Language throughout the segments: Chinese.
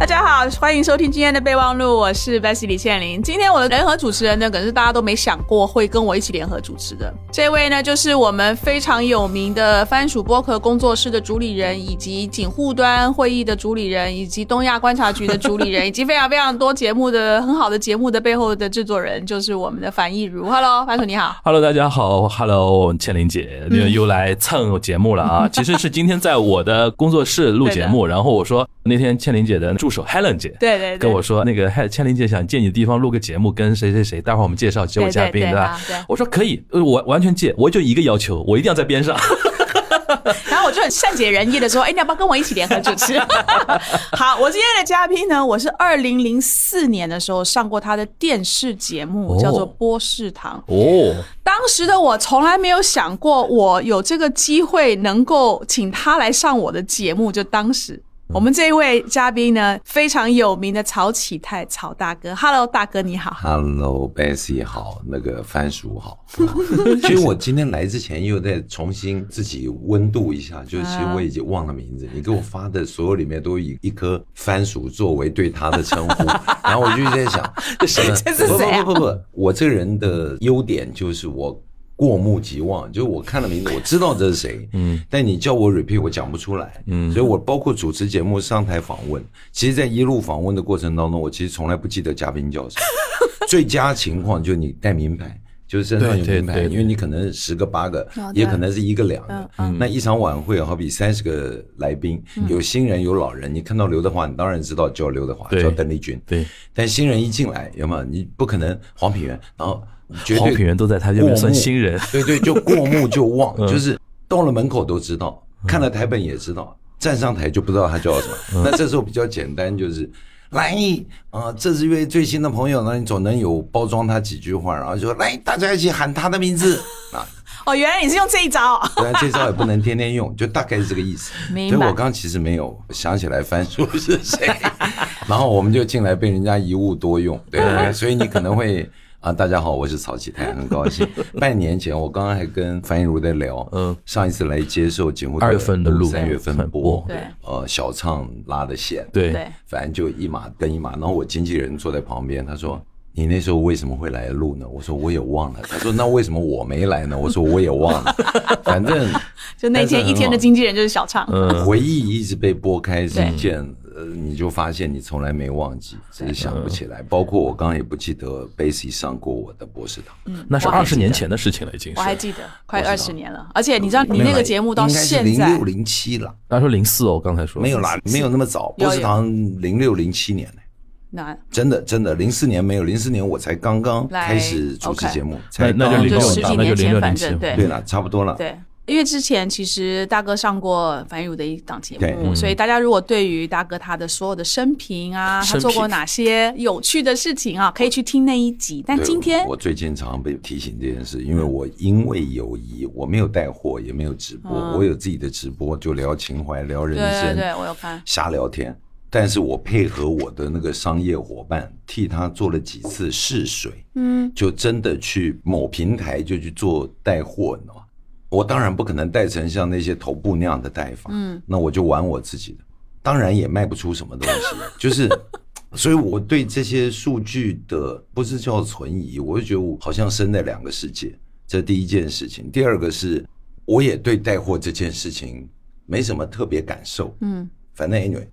大家好，欢迎收听今天的备忘录，我是 Bessy 李倩玲。今天我的联合主持人呢，可能是大家都没想过会跟我一起联合主持的。这位呢，就是我们非常有名的番薯播客工作室的主理人，以及警护端会议的主理人，以及东亚观察局的主理人，以及非常非常多节目的很好的节目的背后的制作人，就是我们的樊亦如。Hello，番薯你好。Hello，大家好，Hello，倩玲姐，又又来蹭节目了啊！其实是今天在我的工作室录节目，然后我说那天倩玲姐的助手 Helen 姐，对对对跟我说那个倩倩玲姐想借你的地方录个节目，跟谁谁谁，待会儿我们介绍几位嘉宾，对吧？我说可以，我我完全借，我就一个要求，我一定要在边上。然后我就很善解人意的说：“哎，你要不要跟我一起联合主持？” 好，我今天的嘉宾呢，我是二零零四年的时候上过他的电视节目，哦叫做《波士堂》。哦，当时的我从来没有想过，我有这个机会能够请他来上我的节目。就当时我们这一位嘉宾呢，非常有名的曹启泰，曹大哥。Hello，大哥你好。Hello Bessy 好，那个番薯好。其实我今天来之前又在重新自己温度一下，就是其实我已经忘了名字，你给我发的所有里面都以一颗番薯作为对他的称呼，然后我就在想，这谁？这是谁啊不不不不，我这个人的优点就是我。过目即忘，就是我看了名字，我知道这是谁，嗯，但你叫我 repeat，我讲不出来，嗯，所以我包括主持节目、上台访问，其实，在一路访问的过程当中，我其实从来不记得嘉宾叫什么。最佳情况就是你带名牌，就是身上有名牌，因为你可能十个八个也可能是一个两嗯个。那一场晚会好比三十个来宾，有新人有老人，你看到刘德华，你当然知道叫刘德华，叫邓丽君。对，但新人一进来，有没有？你不可能黄品源，然后绝对黄品源都在他这边算新人，对对，就过目就忘，就是到了门口都知道，看了台本也知道，站上台就不知道他叫什么。那这时候比较简单，就是来啊，这是一位最新的朋友呢，你总能有包装他几句话，然后就说来，大家一起喊他的名字 啊。哦，原来你是用这一招。虽然这招也不能天天用，就大概是这个意思。所以我刚刚其实没有想起来翻书是谁，然后我们就进来被人家一物多用，对不对？所以你可能会啊，大家好，我是曹启泰，很高兴。半年前我刚刚还跟樊亦茹在聊，嗯嗯，上一次来接受节目二月份的录三月份播播，对呃，小畅拉的线，对对，反正就一码跟一码。然后我经纪人坐在旁边，他说：“你那时候为什么会来录呢？”我说：“我也忘了。”他说：“那为什么我没来呢？”我说：“我也忘了。” 反正就那天一天的经纪人就是小畅。嗯回忆一直被拨开是一件，呃，你就发现你从来没忘记，只是想不起来。包括我刚刚也不记得 Bassy 上过我的博士堂，那是二十年前的事情了，已经是。我还记得，快二十年了。而且你知道，你那个节目到现在零六零七了，他说零四哦，刚才说没有啦，没有那么早。有博士堂零六零七年呢，那真的真的零四年没有，零四年我才刚刚开始主持节目，才那就零六那就年前，零六零七反正。对对了，差不多了。对，因为之前其实大哥上过樊亦茹的一档节目，所以大家如果对于大哥他的所有的生平啊，他做过哪些有趣的事情啊，可以去听那一集。但今天我最近常常被提醒这件事，因为我因为友谊，我没有带货，也没有直播，我有自己的直播，就聊情怀、聊人对对生，对，我有看。瞎聊天。但是我配合我的那个商业伙伴，替他做了几次试水，嗯，就真的去某平台就去做带货，你知道吗？我当然不可能带成像那些头部那样的带法，嗯，那我就玩我自己的，当然也卖不出什么东西，就是，所以我对这些数据的不是叫存疑，我就觉得我好像生在两个世界，这第一件事情。第二个是，我也对带货这件事情没什么特别感受，嗯，反正 anyway，对，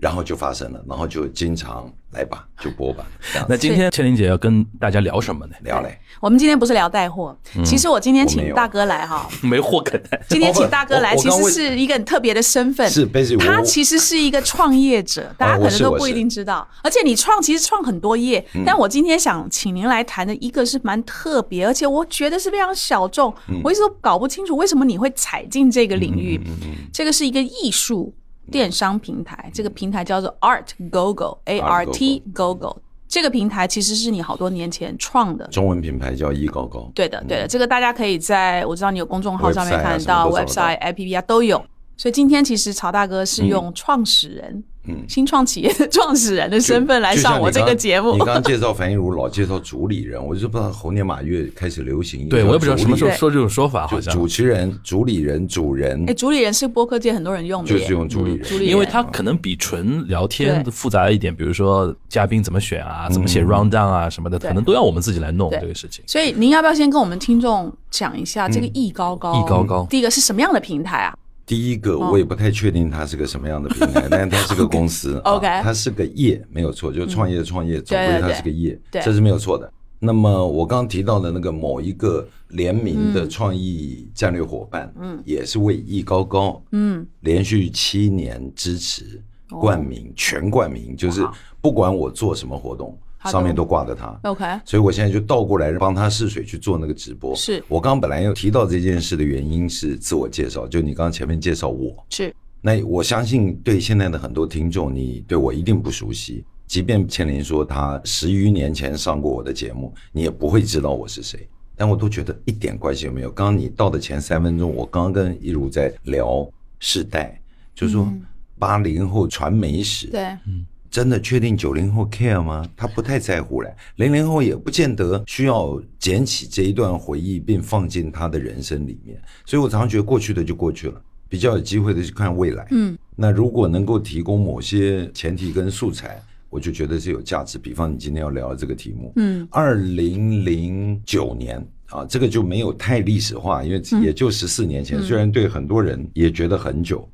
然后就发生了，然后就经常来吧，就播吧，那今天千玲姐要跟大家聊什么呢？聊嘞。我们今天不是聊带货，其实我今天请大哥来哈，没货可带。今天请大哥来，其实是一个很特别的身份。是他其实是一个创业者，大家可能都不一定知道。而且你创其实创很多业，但我今天想请您来谈的一个是蛮特别，而且我觉得是非常小众。我一直都搞不清楚为什么你会踩进这个领域。这个是一个艺术电商平台，这个平台叫做 Art GoGo，A R T GoGo。这个平台其实是你好多年前创的，中文品牌叫易高高，对的，对的，这个大家可以在我知道你有公众号上面看到 website、APP 啊都有。所以今天其实曹大哥是用创始人，嗯，新创企业的创始人的身份来上我这个节目。你刚刚介绍樊一茹，老介绍主理人，我就不知道猴年马月开始流行。对我也不知道什么时候说这种说法，好像主持人、主理人、主人。哎，主理人是播客界很多人用的，就是用主理人，因为他可能比纯聊天复杂一点。比如说嘉宾怎么选啊，怎么写 round down 啊什么的，可能都要我们自己来弄这个事情。所以您要不要先跟我们听众讲一下这个易高高？易高高，第一个是什么样的平台啊？第一个，我也不太确定它是个什么样的平台，但是它是个公司，OK，它是个业，没有错，就创业创业，总归它是个业，这是没有错的。那么我刚刚提到的那个某一个联名的创意战略伙伴，嗯，也是为艺高高，嗯，连续七年支持冠名，全冠名，就是不管我做什么活动。上面都挂着他，OK，所以我现在就倒过来帮他试水去做那个直播。是我刚刚本来要提到这件事的原因是自我介绍，就你刚刚前面介绍我是，那我相信对现在的很多听众，你对我一定不熟悉。即便千林说他十余年前上过我的节目，你也不会知道我是谁。但我都觉得一点关系都没有。刚刚你到的前三分钟，我刚刚跟一如在聊世代，就是说八零后传媒史，对，嗯。真的确定九零后 care 吗？他不太在乎了。零零后也不见得需要捡起这一段回忆并放进他的人生里面。所以我常常觉得过去的就过去了，比较有机会的去看未来。嗯，那如果能够提供某些前提跟素材，我就觉得是有价值。比方你今天要聊的这个题目，嗯，二零零九年啊，这个就没有太历史化，因为也就十四年前。虽然对很多人也觉得很久，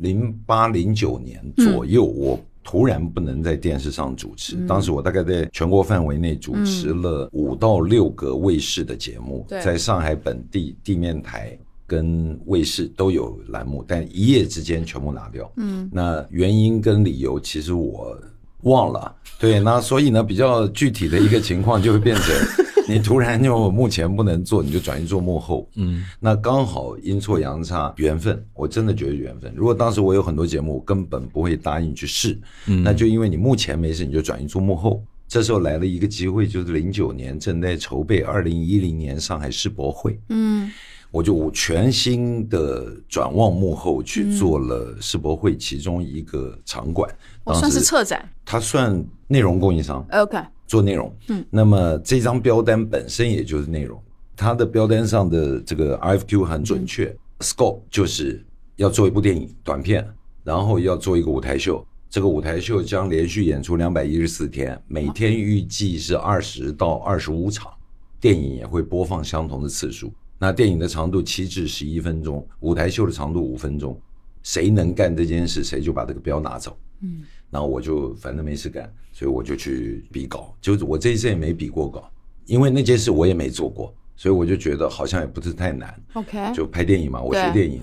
零八零九年左右我。突然不能在电视上主持，当时我大概在全国范围内主持了五到六个卫视的节目，在上海本地地面台跟卫视都有栏目，但一夜之间全部拿掉。嗯，那原因跟理由其实我忘了。对，那所以呢，比较具体的一个情况就会变成。你突然就目前不能做，你就转移做幕后，嗯，那刚好阴错阳差，缘分，我真的觉得缘分。如果当时我有很多节目，根本不会答应去试，嗯，那就因为你目前没事，你就转移做幕后。这时候来了一个机会，就是零九年正在筹备二零一零年上海世博会，嗯，我就全新的转望幕后去做了世博会其中一个场馆，算是策展，它算内容供应商，OK。做内容，嗯，那么这张标单本身也就是内容，它的标单上的这个 RFQ 很准确，scope 就是要做一部电影短片，然后要做一个舞台秀，这个舞台秀将连续演出两百一十四天，每天预计是二十到二十五场，电影也会播放相同的次数，那电影的长度七至十一分钟，舞台秀的长度五分钟，谁能干这件事，谁就把这个标拿走，嗯。然后我就反正没事干，所以我就去比稿。就是我这一次也没比过稿，因为那件事我也没做过，所以我就觉得好像也不是太难。OK，就拍电影嘛，我学电影，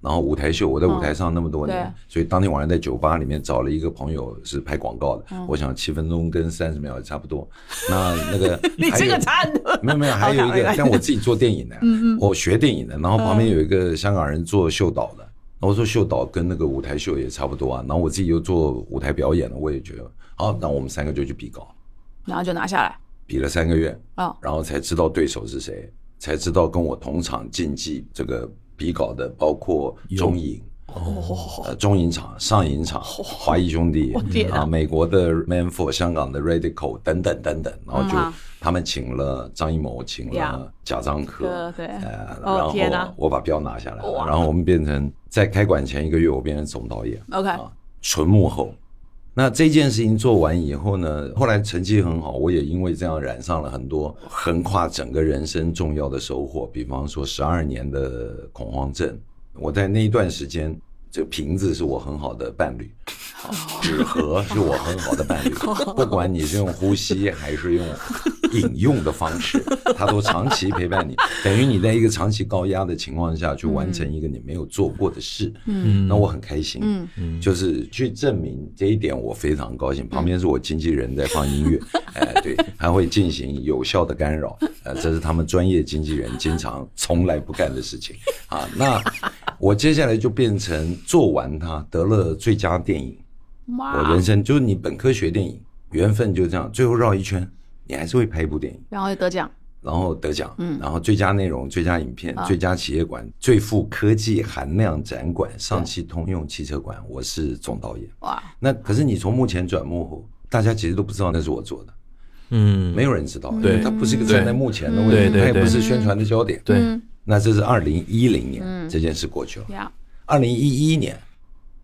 然后舞台秀，我在舞台上那么多年，所以当天晚上在酒吧里面找了一个朋友是拍广告的，我想七分钟跟三十秒也差不多。那那个 你这个差没有没有，还有一个 像我自己做电影的，我学电影的，然后旁边有一个香港人做秀导的。我说秀导跟那个舞台秀也差不多啊，然后我自己又做舞台表演的，我也觉得好，那我们三个就去比稿，然后就拿下来，比了三个月啊，然后才知道对手是谁，才知道跟我同场竞技这个比稿的包括中影。哦，中影厂、上影厂、华谊兄弟啊，美国的 Manfor、香港的 Radical 等等等等，然后就他们请了张艺谋，请了贾樟柯，对，呃，然后我把标拿下来，然后我们变成在开馆前一个月，我变成总导演，OK，纯幕后。那这件事情做完以后呢，后来成绩很好，我也因为这样染上了很多横跨整个人生重要的收获，比方说十二年的恐慌症。我在那一段时间，这个瓶子是我很好的伴侣，纸盒是我很好的伴侣，不管你是用呼吸还是用。引用的方式，它都长期陪伴你，等于你在一个长期高压的情况下去完成一个你没有做过的事。嗯，那我很开心。嗯嗯，就是去证明这一点，我非常高兴。旁边是我经纪人在放音乐，哎，对，还会进行有效的干扰。呃，这是他们专业经纪人经常从来不干的事情啊。那我接下来就变成做完它得了最佳电影。我人生就是你本科学电影，缘分就这样，最后绕一圈。你还是会拍一部电影，然后得奖，然后得奖，嗯，然后最佳内容、最佳影片、最佳企业馆、最富科技含量展馆、上汽通用汽车馆，我是总导演。哇，那可是你从幕前转幕后，大家其实都不知道那是我做的，嗯，没有人知道，对。它不是一个站在幕前的问题，对对他也不是宣传的焦点，对，那这是二零一零年、这件事过去了。呀，二零一一年，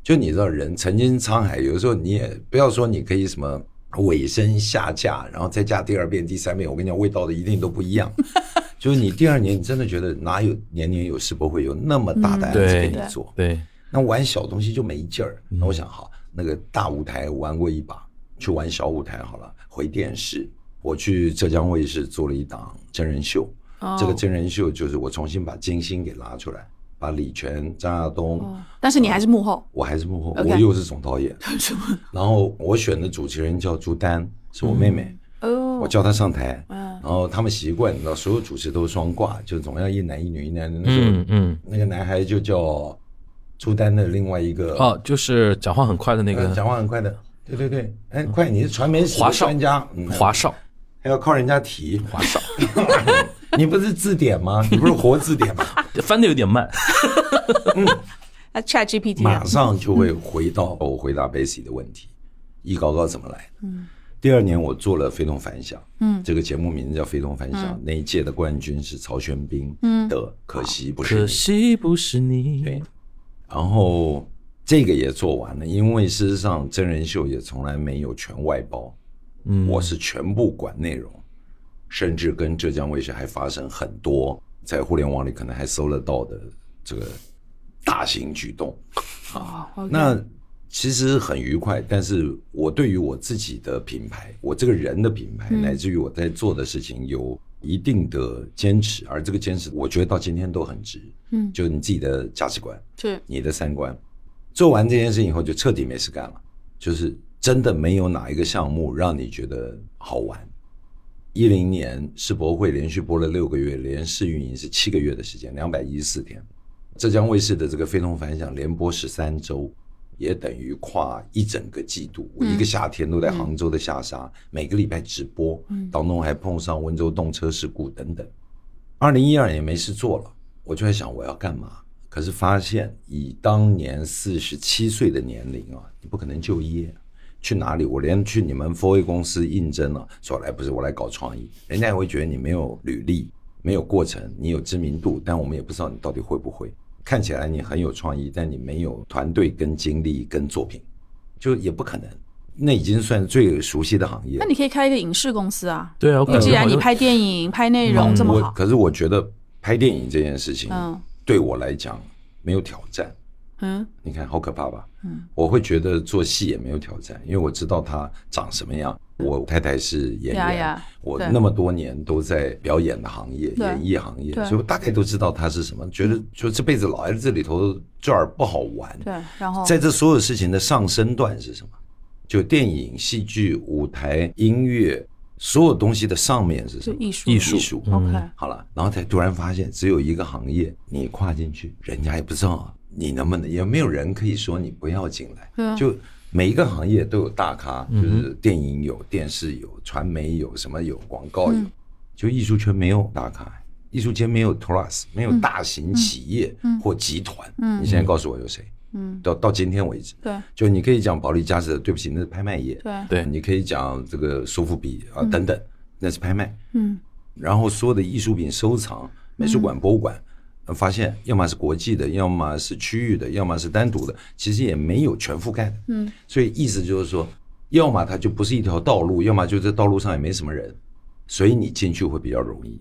就你知道人曾经沧海，有的时候你也不要说你可以什么尾声下架，然后再架第二遍、第三遍，我跟你讲，味道的一定都不一样。就是你第二年，你真的觉得哪有年年有世博会有那么大的案子给你做？对，那玩小东西就没劲儿。那我想好，那个大舞台玩过一把，去玩小舞台好了。回电视，我去浙江卫视做了一档真人秀。这个真人秀就是我重新把金星给拉出来，把李泉、张亚东，但是你还是幕后，我还是幕后我又是总导演。然后我选的主持人叫朱丹，是我妹妹。哦，我叫她上台，然后他们习惯，你知道，所有主持都是双挂，就总要一男一女，一男的。那时候嗯嗯，那个男孩就叫朱丹的另外一个哦，就是讲话很快的那个。呃讲话很快的，对对对，哎，快，你是传媒史的华少。专家，嗯。华少，还要靠人家提，华少，你不是字典吗？你不是活字典吗？翻的有点慢，那 Chat GPT 马上就会回到我回答 Basic 的问题，一高高怎么来？嗯，第二年我做了《非同凡响》，嗯，这个节目名字叫《非同凡响》，那一届的冠军是曹轩宾，嗯的，可惜不是可你。惜不是你。对，然后这个也做完了，因为事实上真人秀也从来没有全外包，嗯，我是全部管内容，甚至跟浙江卫视还发生很多在互联网里可能还搜得到的这个大型举动。啊那其实很愉快，但是我对于我自己的品牌，我这个人的品牌，乃至于我在做的事情有一定的坚持，而这个坚持，我觉得到今天都很值。嗯，就你自己的价值观，是你的三观，做完这件事情以后，就彻底没事干了，就是真的没有哪一个项目让你觉得好玩。一零年世博会连续播了六个月，连试运营是七个月的时间，两百一十四天。浙江卫视的这个《非同凡响》连播十三周，也等于跨一整个季度。我一个夏天都在杭州的下沙，每个礼拜直播，当中还碰上温州动车事故等等。二零一二年没事做了，我就在想我要干嘛。可是发现以当年四十七岁的年龄啊，你不可能就业，去哪里？我连去你们 FOA 公司应征了，说来不是我来搞创意，人家也会觉得你没有履历，没有过程，你有知名度，但我们也不知道你到底会不会。看起来你很有创意，但你没有团队跟精力跟作品，就也不可能。那已经算最熟悉的行业那。你可以开一个影视公司啊。对啊，既然你拍电影、拍内容这么好，我可是我觉得拍电影这件事情，嗯对我来讲没有挑战。嗯，你看好可怕吧？嗯，我会觉得做戏也没有挑战，因为我知道他长什么样。我太太是演员我那么多年都在表演的行业、演艺行业，所以我大概都知道他是什么。觉得就这辈子老在这里头这儿不好玩。对，然后在这所有事情的上升段是什么？就电影、戏剧、舞台、音乐，所有东西的上面是什么？艺术艺术艺术。OK，好了，然后才突然发现，只有一个行业，你跨进去，人家也不知道你能不能，也没有人可以说你不要进来。就每一个行业都有大咖，就是电影有、电视有、传媒有，什么有，广告有。就艺术圈没有大咖，艺术圈没有 trust，没有大型企业或集团。你现在告诉我有谁？嗯，到到今天为止，对。就你可以讲保利加斯的，对不起，那是拍卖业。对。对。你可以讲这个苏富比啊等等，那是拍卖。嗯，然后所有的艺术品收藏、美术馆、博物馆，呃发现要么是国际的，要么是区域的，要么是单独的，其实也没有全覆盖的。嗯，所以意思就是说，要么它就不是一条道路，要么就这道路上也没什么人，所以你进去会比较容易。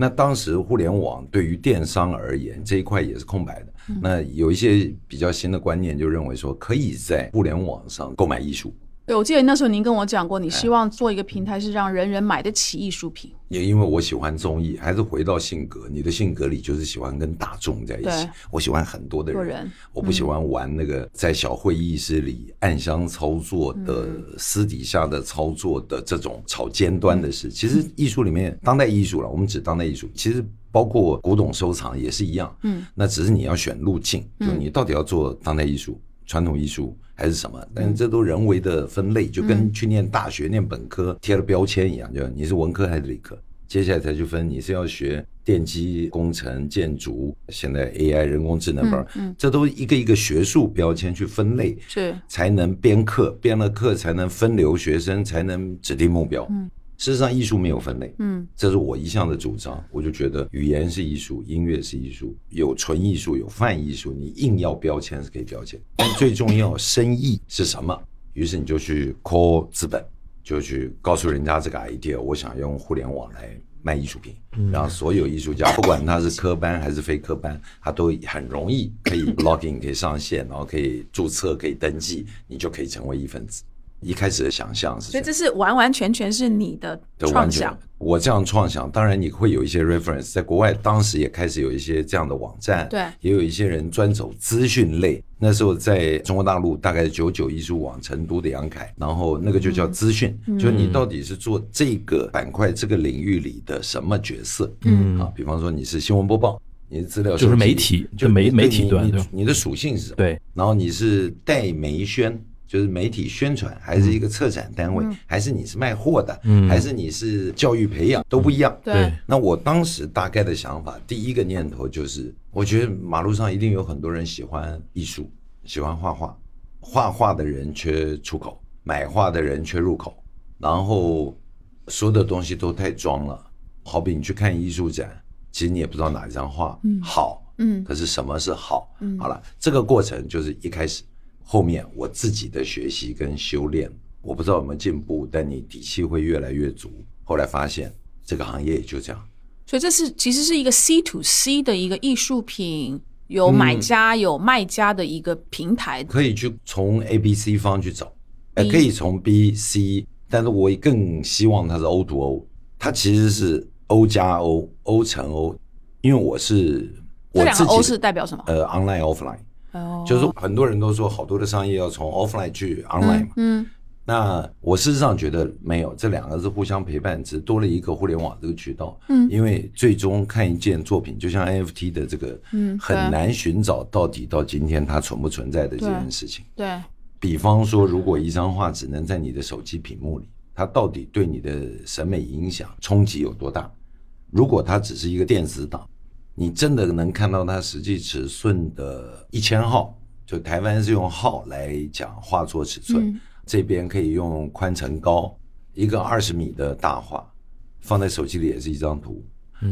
那当时互联网对于电商而言这一块也是空白的。那有一些比较新的观念，就认为说可以在互联网上购买艺术，对，我记得那时候您跟我讲过，你希望做一个平台是让人人买得起艺术品。也因为我喜欢综艺，还是回到性格，你的性格里就是喜欢跟大众在一起。我喜欢很多的人，人我不喜欢玩那个在小会议室里暗箱操作的、私底下的操作的这种炒尖端的事。其实艺术里面，当代艺术了，我们指当代艺术，其实包括古董收藏也是一样。嗯，那只是你要选路径，就你到底要做当代艺术、传统艺术还是什么？但是这都人为的分类，就跟去念大学念本科贴了标签一样，就你是文科还是理科。接下来才去分你是要学电机工程、建筑，现在 AI 人工智能班，嗯这都一个一个学术标签去分类，是才能编课，编了课才能分流学生，才能指定目标。嗯事实上艺术没有分类，嗯这是我一向的主张。我就觉得语言是艺术，音乐是艺术，有纯艺术，有泛艺术。你硬要标签是可以标签，但最重要生意是什么？于是你就去 call 资本，就去告诉人家这个 idea，我想用互联网来卖艺术品，让所有艺术家，不管他是科班还是非科班，他都很容易可以 login 可以上线，然后可以注册，可以登记，你就可以成为一份子。一开始的想象是所以这是完完全全是你的创想，，我这样创想，当然你会有一些 reference，在国外当时也开始有一些这样的网站，对也有一些人专走资讯类。那时候在中国大陆，大概九九艺术网成都的杨凯，然后那个就叫资讯，嗯就你到底是做这个板块、这个领域里的什么角色？嗯啊，比方说你是新闻播报。你的资料就是媒体就媒媒体你你端对吧你的属性是什么？对，然后你是代媒宣，就是媒体宣传，还是一个策展单位，还是你是卖货的，嗯还是你是教育培养，都不一样。对那我当时大概的想法，第一个念头就是，我觉得马路上一定有很多人喜欢艺术，喜欢画画，画画的人缺出口，买画的人缺入口，然后所有的东西都太装了。好比你去看艺术展，其实你也不知道哪一张画好，嗯可是什么是好？好了，这个过程就是一开始，后面我自己的学习跟修炼，我不知道有没有进步，但你底气会越来越足。后来发现这个行业也就这样，所以这是其实是一个 C to C 的一个艺术品，有买家、有卖家的一个平台。可以去从 A、B、C 方去找，呃，可以从 B、C，但是我更希望它是 O to O，它其实是 O 加 O，O 乘 O，因为我是这两个 O 是代表什么？呃 online offline，哦，就是很多人都说好多的商业要从 offline 去 online 嘛，嗯那我事实上觉得没有，这两个是互相陪伴，只多了一个互联网这个渠道。嗯因为最终看一件作品，就像 NFT 的这个，嗯很难寻找到底到今天它存不存在的这件事情。对，比方说，如果一张画只能在你的手机屏幕里，它到底对你的审美影响冲击有多大？如果它只是一个电子档，你真的能看到它实际尺寸的一千号，就台湾是用号来讲画作尺寸，嗯这边可以用宽乘高，一个二十米的大画，放在手机里也是一张图，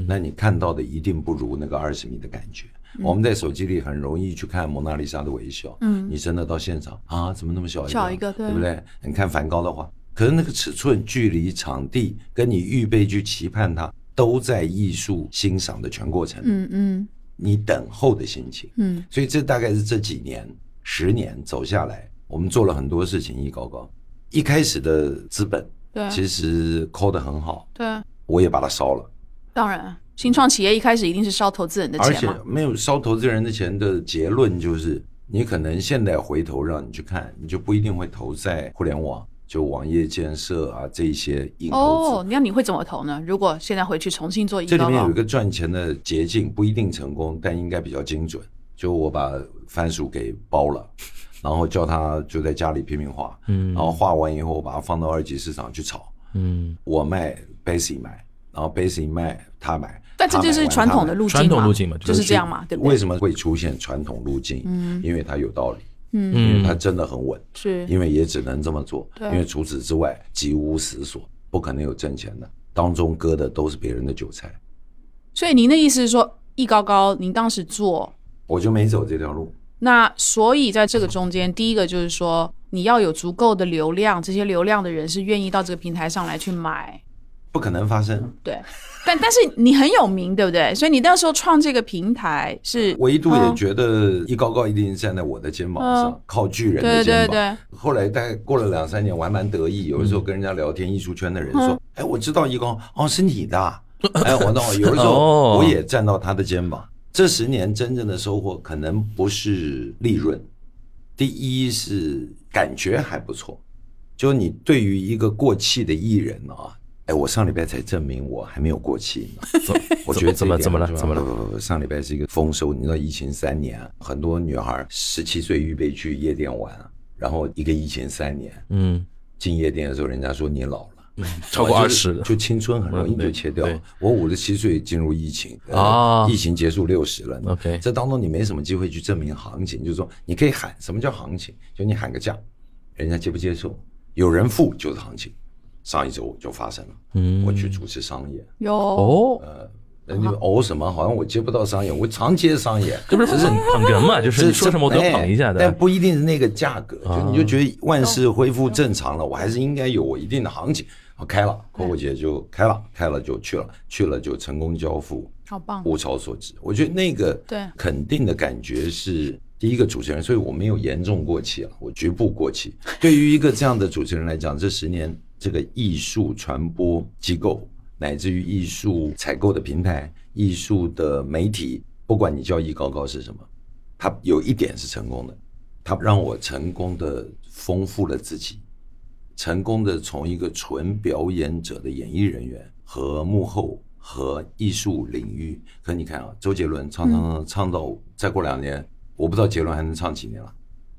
那你看到的一定不如那个二十米的感觉。我们在手机里很容易去看蒙娜丽莎的微笑，嗯你真的到现场啊，怎么那么小一个？小一个对对不对？你看梵高的画，可是那个尺寸、距离、场地，跟你预备去期盼它，都在艺术欣赏的全过程。嗯嗯你等候的心情，嗯所以这大概是这几年、十年走下来，我们做了很多事情。一高高，一开始的资本对其实抠得很好，对，我也把它烧了。当然，新创企业一开始一定是烧投资人的钱而且。没有烧投资人的钱的结论就是，你可能现在回头让你去看，你就不一定会投在互联网，就网页建设啊这一些硬投资。哦，那你会怎么投呢？如果现在回去重新做一个这里面有一个赚钱的捷径，不一定成功，但应该比较精准。就我把番薯给包了，然后叫他就在家里拼命画，嗯然后画完以后，我把它放到二级市场去炒，嗯，我卖 Basic 买，然后 Basic 卖他买，但这就是传统的路径嘛，传统路径嘛就是这样嘛，对不对？为什么会出现传统路径？嗯，因为它有道理，嗯。因为它真的很稳，是。因为也只能这么做，对。因为除此之外几无死所，不可能有挣钱的，当中割的都是别人的韭菜，所以您的意思是说，艺高高，您当时做，我就没走这条路。那所以在这个中间，第一个就是说，你要有足够的流量，这些流量的人是愿意到这个平台上来去买，不可能发生。对。但 但是你很有名，对不对？所以你那时候创这个平台是我一度也嗯觉得一高高一定站在我的肩膀上，嗯靠巨人对的肩对膀。对，后来大概过了两三年，我还蛮得意。有的时候跟人家聊天，艺术圈的人说：“哎，我知道一高，哦，是你的啊。”哎，我那有的时哦候我也站到他的肩膀。这十年真正的收获，可能不是利润，第一是感觉还不错。就你对于一个过气的艺人啊，哎，我上礼拜才证明我还没有过期呢。我觉得怎么点怎么了怎么了不不不，上礼拜是一个丰收，你知道疫情三年啊，很多女孩十七岁预备去夜店玩啊，然后一个疫情三年，嗯，进夜店的时候，人家说你老了，超过二十就青春很容易就切掉对。我五十七岁进入疫情，呃啊疫情结束六十了 OK 这当中你没什么机会去证明行情，就是说你可以喊什么叫行情，就你喊个价，人家接不接受，有人付就是行情。上一周就发生了，嗯我去主持商演，有哦，人家哦什么？好像我接不到商演，我常接商演，这不是捧捧哏嘛？就是说什么我都哎捧一下的但。不一定是那个价格，你就觉得万事恢复正常了，我还是应该有我一定的行情。好，开了，阔阔姐就开了，开了就去了，去了就成功交付，好棒，物超所值。我觉得那个对肯定的感觉是第一个主持人，所以我没有严重过气了，我局部过气。对于一个这样的主持人来讲，这十年这个艺术传播机构，乃至于艺术采购的平台、艺术的媒体，不管你叫艺高高是什么，它有一点是成功的，它让我成功的丰富了自己。成功的从一个纯表演者的演艺人员和幕后和艺术领域，可你看啊，周杰伦唱唱唱唱到再过两年，我不知道杰伦还能唱几年了，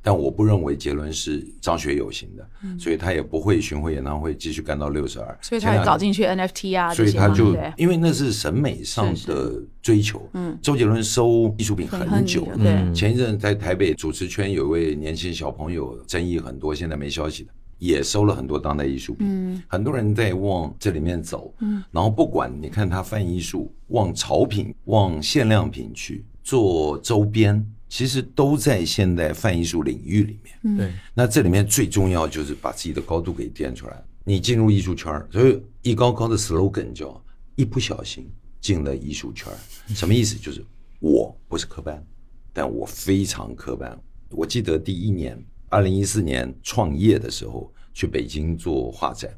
但我不认为杰伦是张学友型的，所以他也不会巡回演唱会继续干到六十二，所以他也搞进去 NFT 啊所以他就因为那是审美上的追求。嗯，周杰伦收艺术品很久前一阵在台北主持圈有一位年轻小朋友，争议很多，现在没消息的，也收了很多当代艺术品。嗯，很多人在往这里面走。嗯，然后不管你看他泛艺术，往潮品、往限量品去做周边，其实都在现代泛艺术领域里面。对，那这里面最重要就是把自己的高度给垫出来。你进入艺术圈，所以一高高的 slogan 叫“一不小心进了艺术圈”，什么意思？就是我不是科班，但我非常科班。我记得第一年，二零一四年创业的时候，去北京做画展。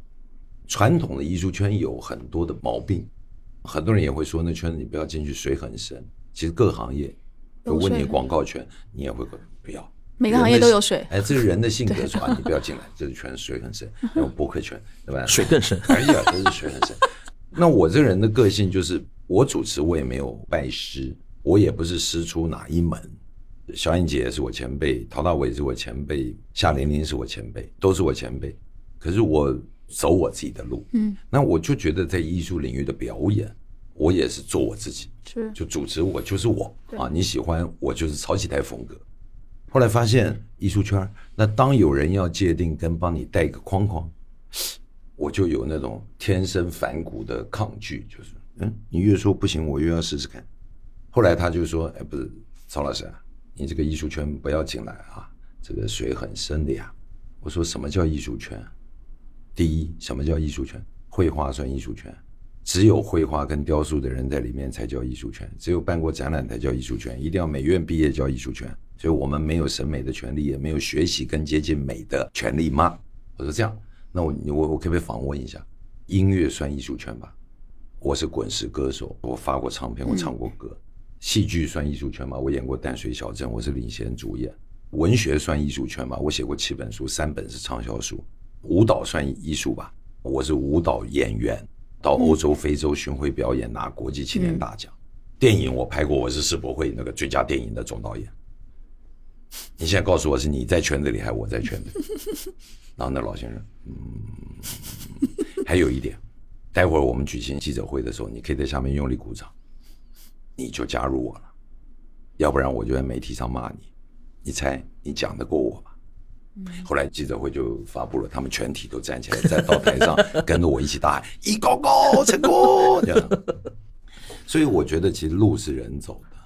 传统的艺术圈有很多的毛病，很多人也会说那圈子你不要进去，水很深。其实各行业，问你水广告权，你也会不要。每个行业都有水哎，这是人的性格说啊，你不要进来，这个圈水很深，还有博客圈，对吧？水更深。哎呀，真是水很深。那我这个人的个性就是，我主持我也没有拜师，我也不是师出哪一门。小燕姐是我前辈，陶大伟是我前辈，夏玲玲是我前辈，都是我前辈。可是我走我自己的路，嗯，那我就觉得在艺术领域的表演，我也是做我自己，是就主持我就是我啊，你喜欢我就是潮起台风格。后来发现艺术圈，那当有人要界定跟帮你带一个框框，我就有那种天生反骨的抗拒，就是嗯，你越说不行，我越要试试看。后来他就说，哎，不是曹老师啊，你这个艺术圈不要进来啊，这个水很深的呀。我说什么叫艺术圈？第一，什么叫艺术圈？绘画算艺术圈，只有绘画跟雕塑的人在里面才叫艺术圈，只有办过展览才叫艺术圈，一定要美院毕业叫艺术圈。所以我们没有审美的权利，也没有学习跟接近美的权利吗？我说这样，那我我我可不可以访问一下？音乐算艺术圈吧？我是滚石歌手，我发过唱片，我唱过歌。戏剧算艺术圈吗？我演过《淡水小镇》，我是领衔主演。文学算艺术圈吗？我写过七本书，三本是畅销书。舞蹈算艺术吧？我是舞蹈演员，到欧洲、非洲巡回表演，拿国际青年大奖。电影我拍过，我是世博会那个最佳电影的总导演。你现在告诉我是你在圈子里，还是我在圈子里？然后那老先生，嗯，还有一点，待会儿我们举行记者会的时候，你可以在下面用力鼓掌，你就加入我了，要不然我就在媒体上骂你。你猜你讲得过我吗？后来记者会就发布了，他们全体都站起来，在到台上 跟着我一起大喊“一高高成功” 这样。所以我觉得，其实路是人走的，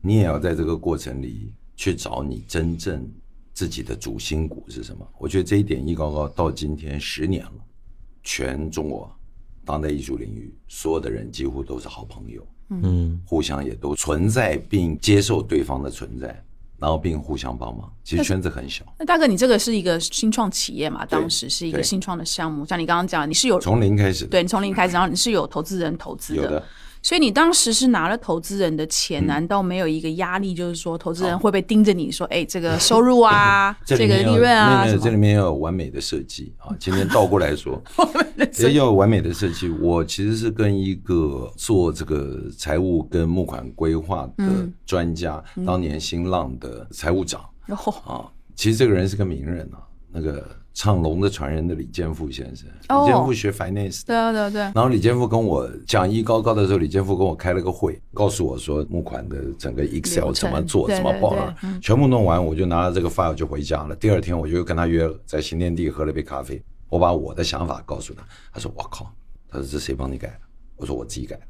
你也要在这个过程里去找你真正自己的主心骨是什么。我觉得这一点，一高高到今天十年了，全中国当代艺术领域所有的人几乎都是好朋友，嗯，互相也都存在并接受对方的存在，然后并互相帮忙。其实圈子很小，那大哥，你这个是一个新创企业嘛？当时是一个新创的项目，像你刚刚讲，你是有从零开始，对你从零开始，然后你是有投资人投资有的。所以你当时是拿了投资人的钱，嗯。难道没有一个压力，就是说投资人会不会盯着你说，哎，这个收入啊，这个利润啊，没有什么？这里面要有完美的设计啊。今天倒过来说，要有完美的设计。我其实是跟一个做这个财务跟募款规划的专家，当年新浪的财务长。然后啊，其实这个人是个名人啊，那个唱《龙的传人》的李健富先生。哦李健富学 finance 的。对啊对啊对啊，然后李健富跟我讲一高高的时候，李健富跟我开了个会，告诉我说募款的整个 Excel 怎么做，怎么报对了全部弄完，我就拿了这个 file 就回家了。第二天我就跟他约了，在新天地喝了杯咖啡，我把我的想法告诉他，他说：“我靠！”他说：“这谁帮你改的？”我说：“我自己改的。”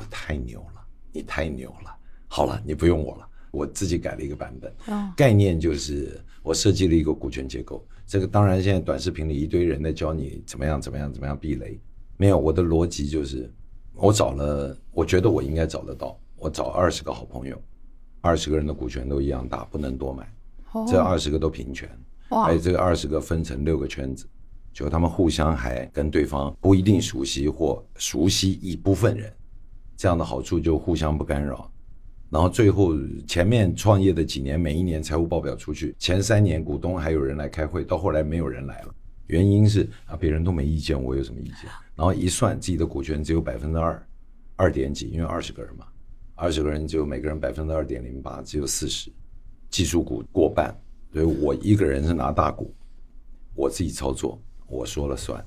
我：“太牛了，你太牛了！好了，你不用我了，我自己改了一个版本。哦概念就是我设计了一个股权结构。这个当然现在短视频里一堆人在教你怎么样怎么样怎么样避雷，没有我的逻辑就是我找了，我觉得我应该找得到，我找二十个好朋友，二十个人的股权都一样大，不能多买，哦这二十个都平权，哇而且这个二十个分成六个圈子，就他们互相还跟对方不一定熟悉或熟悉一部分人，这样的好处就互相不干扰。然后最后前面创业的几年，每一年财务报表出去，前三年股东还有人来开会，到后来没有人来了，原因是啊别人都没意见，我有什么意见？然后一算自己的股权只有百分之二，二点几，因为二十个人嘛，二十个人就每个人百分之二点零八，只有四十，技术股过半，所以我一个人是拿大股，我自己操作，我说了算。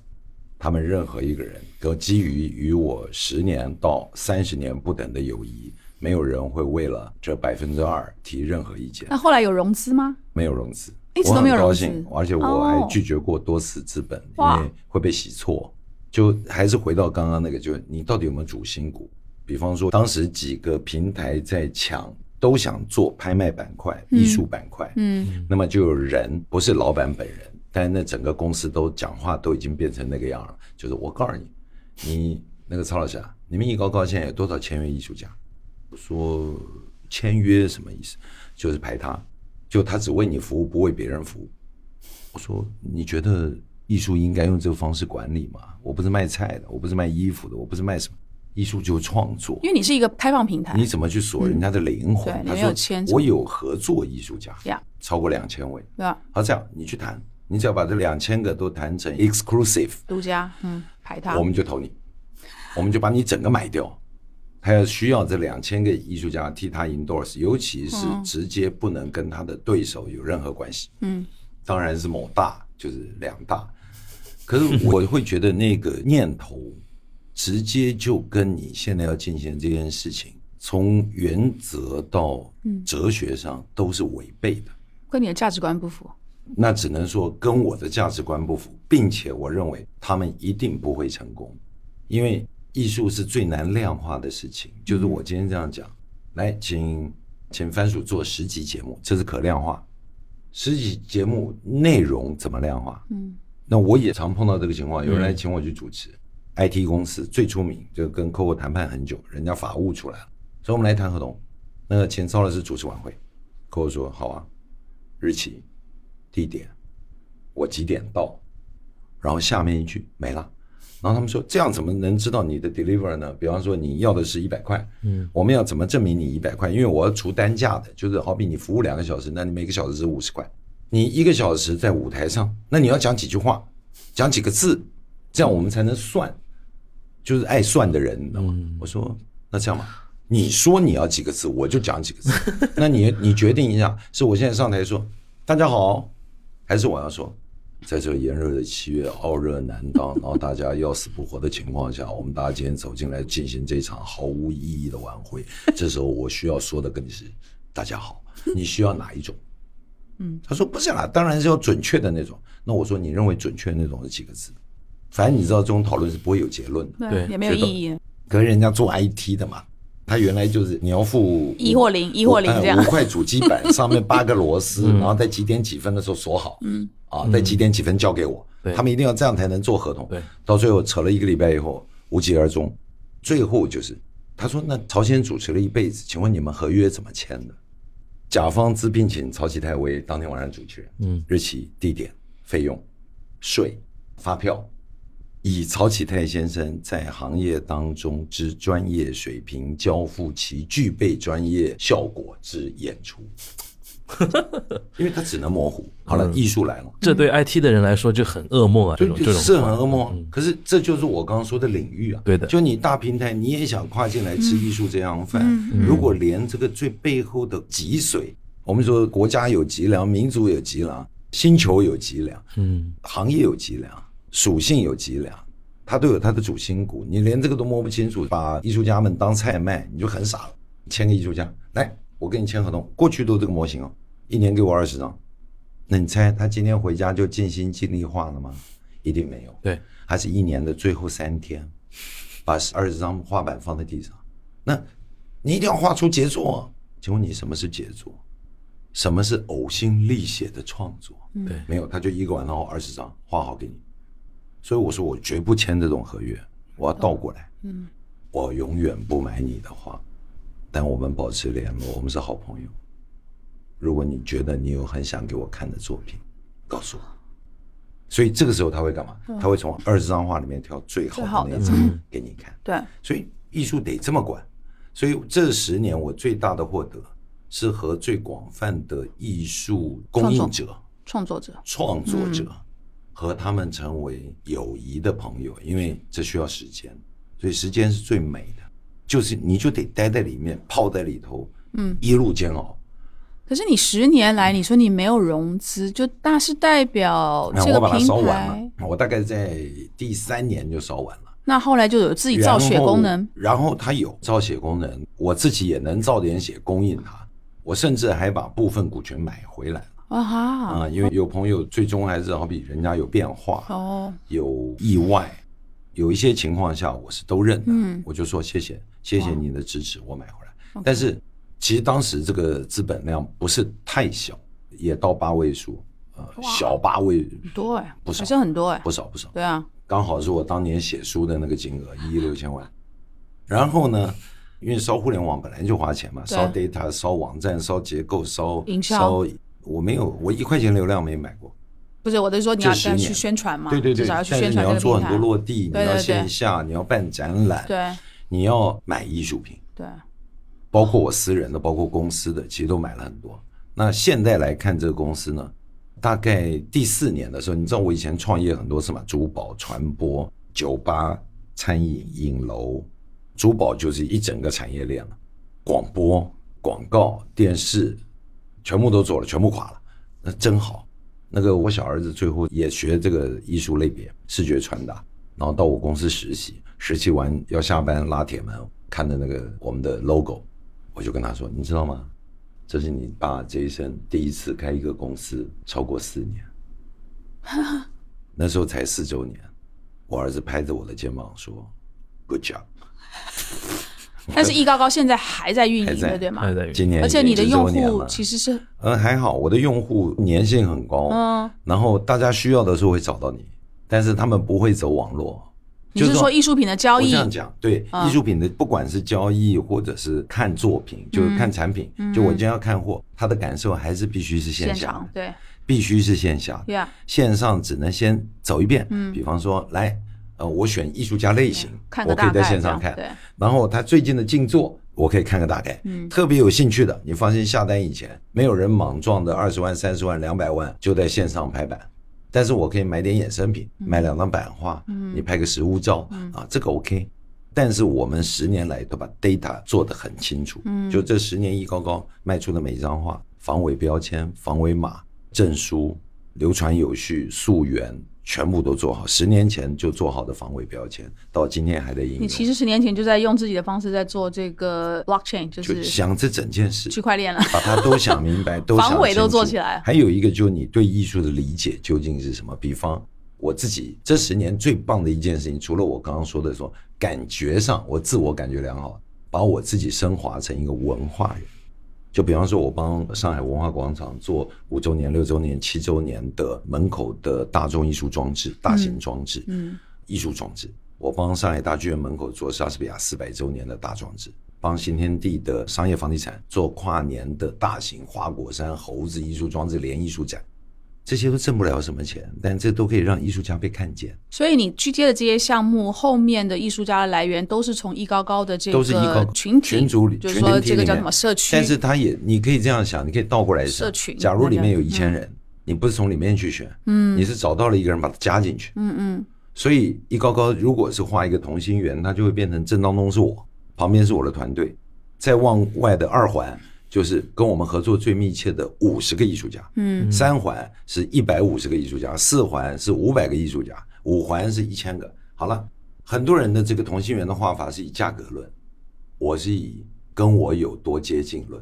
他们任何一个人，都基于与我十年到三十年不等的友谊，没有人会为了这百分之二提任何意见。那后来有融资吗？没有融资，一直都没有高融资兴，而且我哦还拒绝过多次资本，哇因为会被洗错。就还是回到刚刚那个，就是你到底有没有主心骨？比方说，当时几个平台在抢，都想做拍卖板块、艺术板块，嗯，那么就有人不是老板本人，但那整个公司都讲话都已经变成那个样了。就是我告诉你，你那个曹老师啊，你们艺高高现在有多少签约艺术家？我说签约什么意思？就是排他，就他只为你服务，不为别人服务。我说你觉得艺术应该用这个方式管理吗？我不是卖菜的，我不是卖衣服的，我不是卖什么，艺术就是创作。因为你是一个开放平台，你怎么去锁人家的灵魂？他说签我有合作艺术家，呀超过两千位。对吧？好，这样你去谈，你只要把这两千个都谈成 exclusive，独家，嗯，排他我，们就投你，我们就把你整个买掉。他要需要这两千个艺术家替他 endorse，尤其是直接不能跟他的对手有任何关系。嗯，当然是某大，就是两大。可是我会觉得那个念头，直接就跟你现在要进行这件事情，从原则到哲学上都是违背的。跟你的价值观不符。那只能说跟我的价值观不符，并且我认为他们一定不会成功，因为艺术是最难量化的事情。就是我今天这样讲，来，请请番薯做十集节目，这是可量化。十集节目内容怎么量化？嗯，那我也常碰到这个情况，有人来请我去主持、IT 公司最出名，就跟客户谈判很久，人家法务出来了，所以我们来谈合同。那个请曹老师主持晚会，客户说好啊，日期、地点，我几点到，然后下面一句没了。然后他们说这样怎么能知道你的 deliver 呢？比方说你要的是一百块，嗯，我们要怎么证明你一百块？因为我要除单价的，就是好比你服务两个小时，那你每个小时是五十块，你一个小时在舞台上，那你要讲几句话，讲几个字，这样我们才能算。就是爱算的人，你知道吗？我说那这样吧，你说你要几个字，我就讲几个字。那你你决定一下，是我现在上台说大家好，还是我要说，在这炎热的七月傲热难当，然后大家要死不活的情况下，我们大家今天走进来进行这场毫无意义的晚会。这时候我需要说的跟你是大家好，你需要哪一种？嗯，他说不是啦，当然是要准确的那种。那我说你认为准确的那种是几个字？反正你知道这种讨论是不会有结论的。对也没有意义。可是人家做 IT 的嘛，他原来就是你要付一或零一或零呃这样。五块主机板 上面八个螺丝，然后在几点几分的时候锁好，嗯，啊，在几点几分交给我，对。他们一定要这样才能做合同。对，到最后扯了一个礼拜以后无疾而终，最后就是他说那朝鲜主持了一辈子，请问你们合约怎么签的？甲方自聘请曹启泰为当天晚上主持人，嗯，日期、地点、费用、税、发票，以曹启泰先生在行业当中之专业水平，交付其具备专业效果之演出。因为他只能模糊。好了，艺术来了，这对 IT 的人来说就很噩梦啊，这种这种是很噩梦。可是这就是我刚刚说的领域啊。对的就你大平台，你也想跨进来吃艺术这样饭，如果连这个最背后的脊髓，我们说国家有脊梁，民族有脊梁，星球有脊梁，嗯，行业有几两，属性有几两，它都有它的主心骨。你连这个都摸不清楚，把艺术家们当菜卖，你就很傻了。签个艺术家来，我跟你签合同，过去都这个模型哦，一年给我二十张。那你猜他今天回家就尽心尽力画了吗？一定没有。对，还是一年的最后三天，把二十张画板放在地上。那你一定要画出杰作。请问你什么是杰作？什么是呕心沥血的创作？对，没有，他就一个晚上画二十张，画好给你。所以我说我绝不签这种合约，我要倒过来。嗯，我永远不买你的画，但我们保持联络，我们是好朋友。如果你觉得你有很想给我看的作品，告诉我。所以这个时候他会干嘛？他会从二十张画里面挑最好的那张给你看。对，所以艺术得这么管。所以这十年我最大的获得是和最广泛的艺术供应者、创作者、创作者和他们成为友谊的朋友，因为这需要时间，所以时间是最美的。就是你就得待在里面，泡在里头，嗯，一路煎熬。可是你十年来，你说你没有融资，就那是代表这个平台，我大概在第三年就烧完了。那后来就有自己造血功能，然后它有造血功能，我自己也能造点血供应它。我甚至还把部分股权买回来了啊哈啊！因为有朋友最终还是好比人家有变化哦，有意外，有一些情况下我是都认的，我就说谢谢谢谢你的支持，我买回来。但是其实当时这个资本量不是太小，也到八位数，呃，小八位多哎，不少，好像很多哎，不少不少，对啊。刚好是我当年写书的那个金额一亿六千万，然后呢，因为烧互联网本来就花钱嘛，烧 data、烧网站、烧结构、烧烧，我没有，我一块钱流量没买过。不是，我的说你要去宣传嘛，对对对，但是你要做很多落地，你要线下，你要办展览，对，你要买艺术品，对，包括我私人的，包括公司的，其实都买了很多。那现在来看这个公司呢？大概第四年的时候，你知道我以前创业很多次嘛？珠宝、传播、酒吧、餐饮、影楼，珠宝就是一整个产业链了。广播、广告、电视，全部都做了，全部垮了，那真好。那个我小儿子最后也学这个艺术类别，视觉传达，然后到我公司实习，实习完要下班拉铁门，看着那个我们的 logo，我就跟他说，你知道吗？这是你爸这一生第一次开一个公司超过四年，那时候才四周年。我儿子拍着我的肩膀说：“Good job。” 但是易高高现在还在运营的，对吗？还在运营。今年而且你的用户其实是嗯还好，我的用户粘性很高，嗯，然后大家需要的时候会找到你，但是他们不会走网络。你是说艺术品的交易？这样讲，对艺术品的，不管是交易或者是看作品，就是看产品，就我今天要看货，他的感受还是必须是线下，对，必须是线下，线上只能先走一遍。嗯，比方说，来，呃，我选艺术家类型，我可以在线上看，对，然后他最近的静坐，我可以看个大概。嗯，特别有兴趣的，你放心，下单以前没有人莽撞的二十万、三十万、两百万就在线上拍板。但是我可以买点衍生品，买两张版画，你拍个实物照啊，这个 OK。但是我们十年来都把 data 做得很清楚，就这十年一高高卖出的每一张画，防伪标签、防伪码、证书、流传有序、溯源。全部都做好，十年前就做好的防伪标签，到今天还在应用。你其实十年前就在用自己的方式在做这个 blockchain，就是想这整件事区块链了，把它都想明白，都 防伪都做起来。还有一个就是你对艺术的理解究竟是什么？比方我自己这十年最棒的一件事情，除了我刚刚说的说感觉上我自我感觉良好，把我自己升华成一个文化人。就比方说，我帮上海文化广场做五周年、六周年、七周年的门口的大众艺术装置、大型装置、嗯，艺术装置。我帮上海大剧院门口做莎士比亚四百周年的大装置，帮新天地的商业房地产做跨年的大型花果山猴子艺术装置联艺术展。这些都挣不了什么钱，但这都可以让艺术家被看见。所以你去接的这些项目，后面的艺术家的来源都是从艺高高的这个群体群组里，就是说这个叫什么社区。但是他也，你可以这样想，你可以倒过来想。社群。假如里面有一千人，你不是从里面去选，嗯，你是找到了一个人把他加进去，嗯嗯。所以艺高高如果是画一个同心圆，它就会变成正当中是我，旁边是我的团队，再往外的二环。就是跟我们合作最密切的五十个艺术家，嗯，三环是一百五十个艺术家，四环是五百个艺术家，五环是一千个。好了，很多人的这个同心圆的画法是以价格论，我是以跟我有多接近论。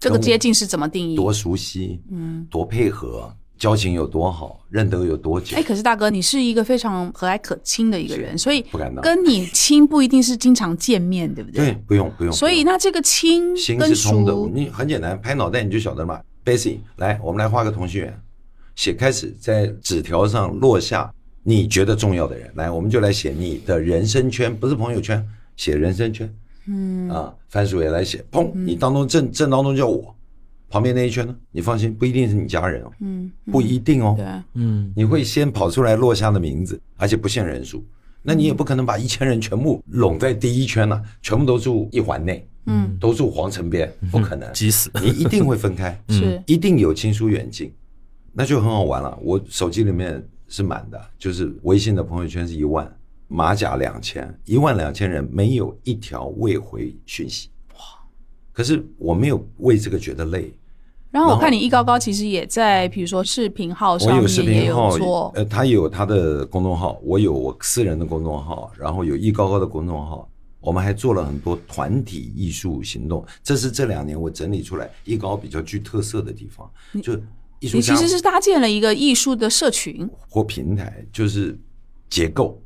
这个接近是怎么定义？多熟悉，嗯，多配合，交情有多好，认得有多久。哎，可是大哥，你是一个非常和蔼可亲的一个人，所以不敢当。跟你亲不一定是经常见面，对不对？对，不用不用。所以那这个亲心是通的，你很简单，拍脑袋你就晓得嘛。Basic，来，我们来画个同心圆，写开始在纸条上落下你觉得重要的人，来，我们就来写你的人生圈，不是朋友圈，写人生圈。嗯啊，番薯也来写，砰！你当中正正当中叫我，旁边那一圈呢？你放心，不一定是你家人哦，嗯，不一定哦，对，嗯，你会先跑出来落下的名字，而且不限人数，那你也不可能把一千人全部拢在第一圈啊，全部都住一环内，嗯，都住皇城边，不可能，急死，你一定会分开，是，一定有亲疏远近，那就很好玩了。我手机里面是满的，就是微信的朋友圈是一万。马甲两千，一万两千人没有一条未回讯息，哇！可是我没有为这个觉得累。然后我看你一高高其实也在，比如说视频号上面也有做，呃，他有他的公众号，我有我私人的公众号，然后有一高高的公众号，我们还做了很多团体艺术行动，这是这两年我整理出来一高比较具特色的地方，就艺术你其实是搭建了一个艺术的社群或平台，就是结构。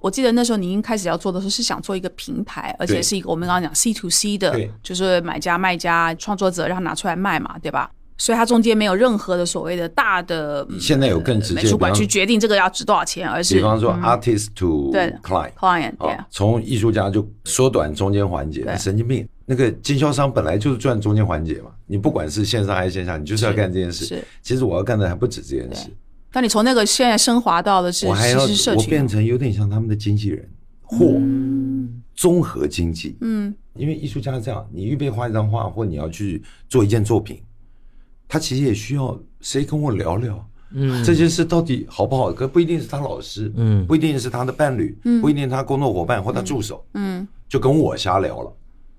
我记得那时候您开始要做的时候是想做一个平台，而且是一个我们刚刚讲 C to C 的，就是买家、卖家、创作者让他拿出来卖嘛，对吧？所以它中间没有任何的所谓的大的现在有更直接美术馆去决定这个要值多少钱，而是比方说 artist to 对 client client 从艺术家就缩短中间环节，神经病！那个经销商本来就是赚中间环节嘛，你不管是线上还是线下，你就是要干这件事。其实我要干的还不止这件事。那你从那个现在升华到的是，我还要我变成有点像他们的经纪人或综合经济。嗯，因为艺术家是这样，你预备画一张画，或你要去做一件作品，他其实也需要谁跟我聊聊。嗯，这件事到底好不好？可不一定是他老师，嗯，不一定是他的伴侣，嗯，不一定他工作伙伴或他助手，嗯，就跟我瞎聊了。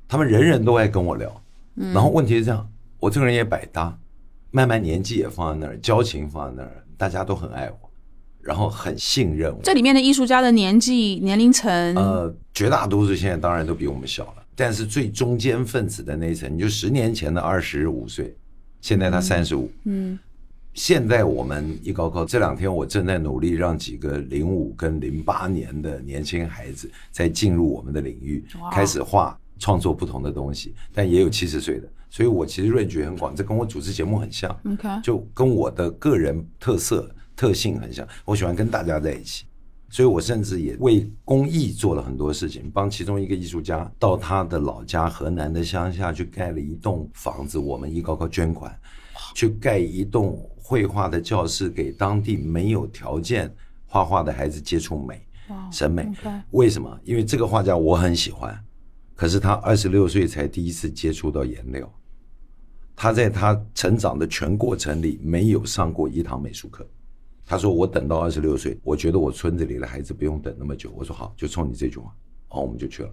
他们人人都爱跟我聊，然后问题是这样，我这个人也百搭，慢慢年纪也放在那儿，交情放在那儿。大家都很爱我，然后很信任我。这里面的艺术家的年纪年龄层，呃，绝大多数现在当然都比我们小了，但是最中间分子的那一层，你就十年前的二十五岁，现在他三十五。嗯，现在我们一高高，这两天我正在努力让几个零五跟零八年的年轻孩子在进入我们的领域，开始画创作不同的东西，但也有七十岁的。所以，我其实 range 很广，这跟我主持节目很像，就跟我的个人特色特性很像。我喜欢跟大家在一起，所以我甚至也为公益做了很多事情，帮其中一个艺术家到他的老家河南的乡下去盖了一栋房子，我们一高高捐款，去盖一栋绘画的教室，给当地没有条件画画的孩子接触美、审美。为什么？因为这个画家我很喜欢。可是他二十六岁才第一次接触到颜料，他在他成长的全过程里没有上过一堂美术课。他说：“我等到二十六岁，我觉得我村子里的孩子不用等那么久。”我说：“好，就冲你这句话，好，我们就去了，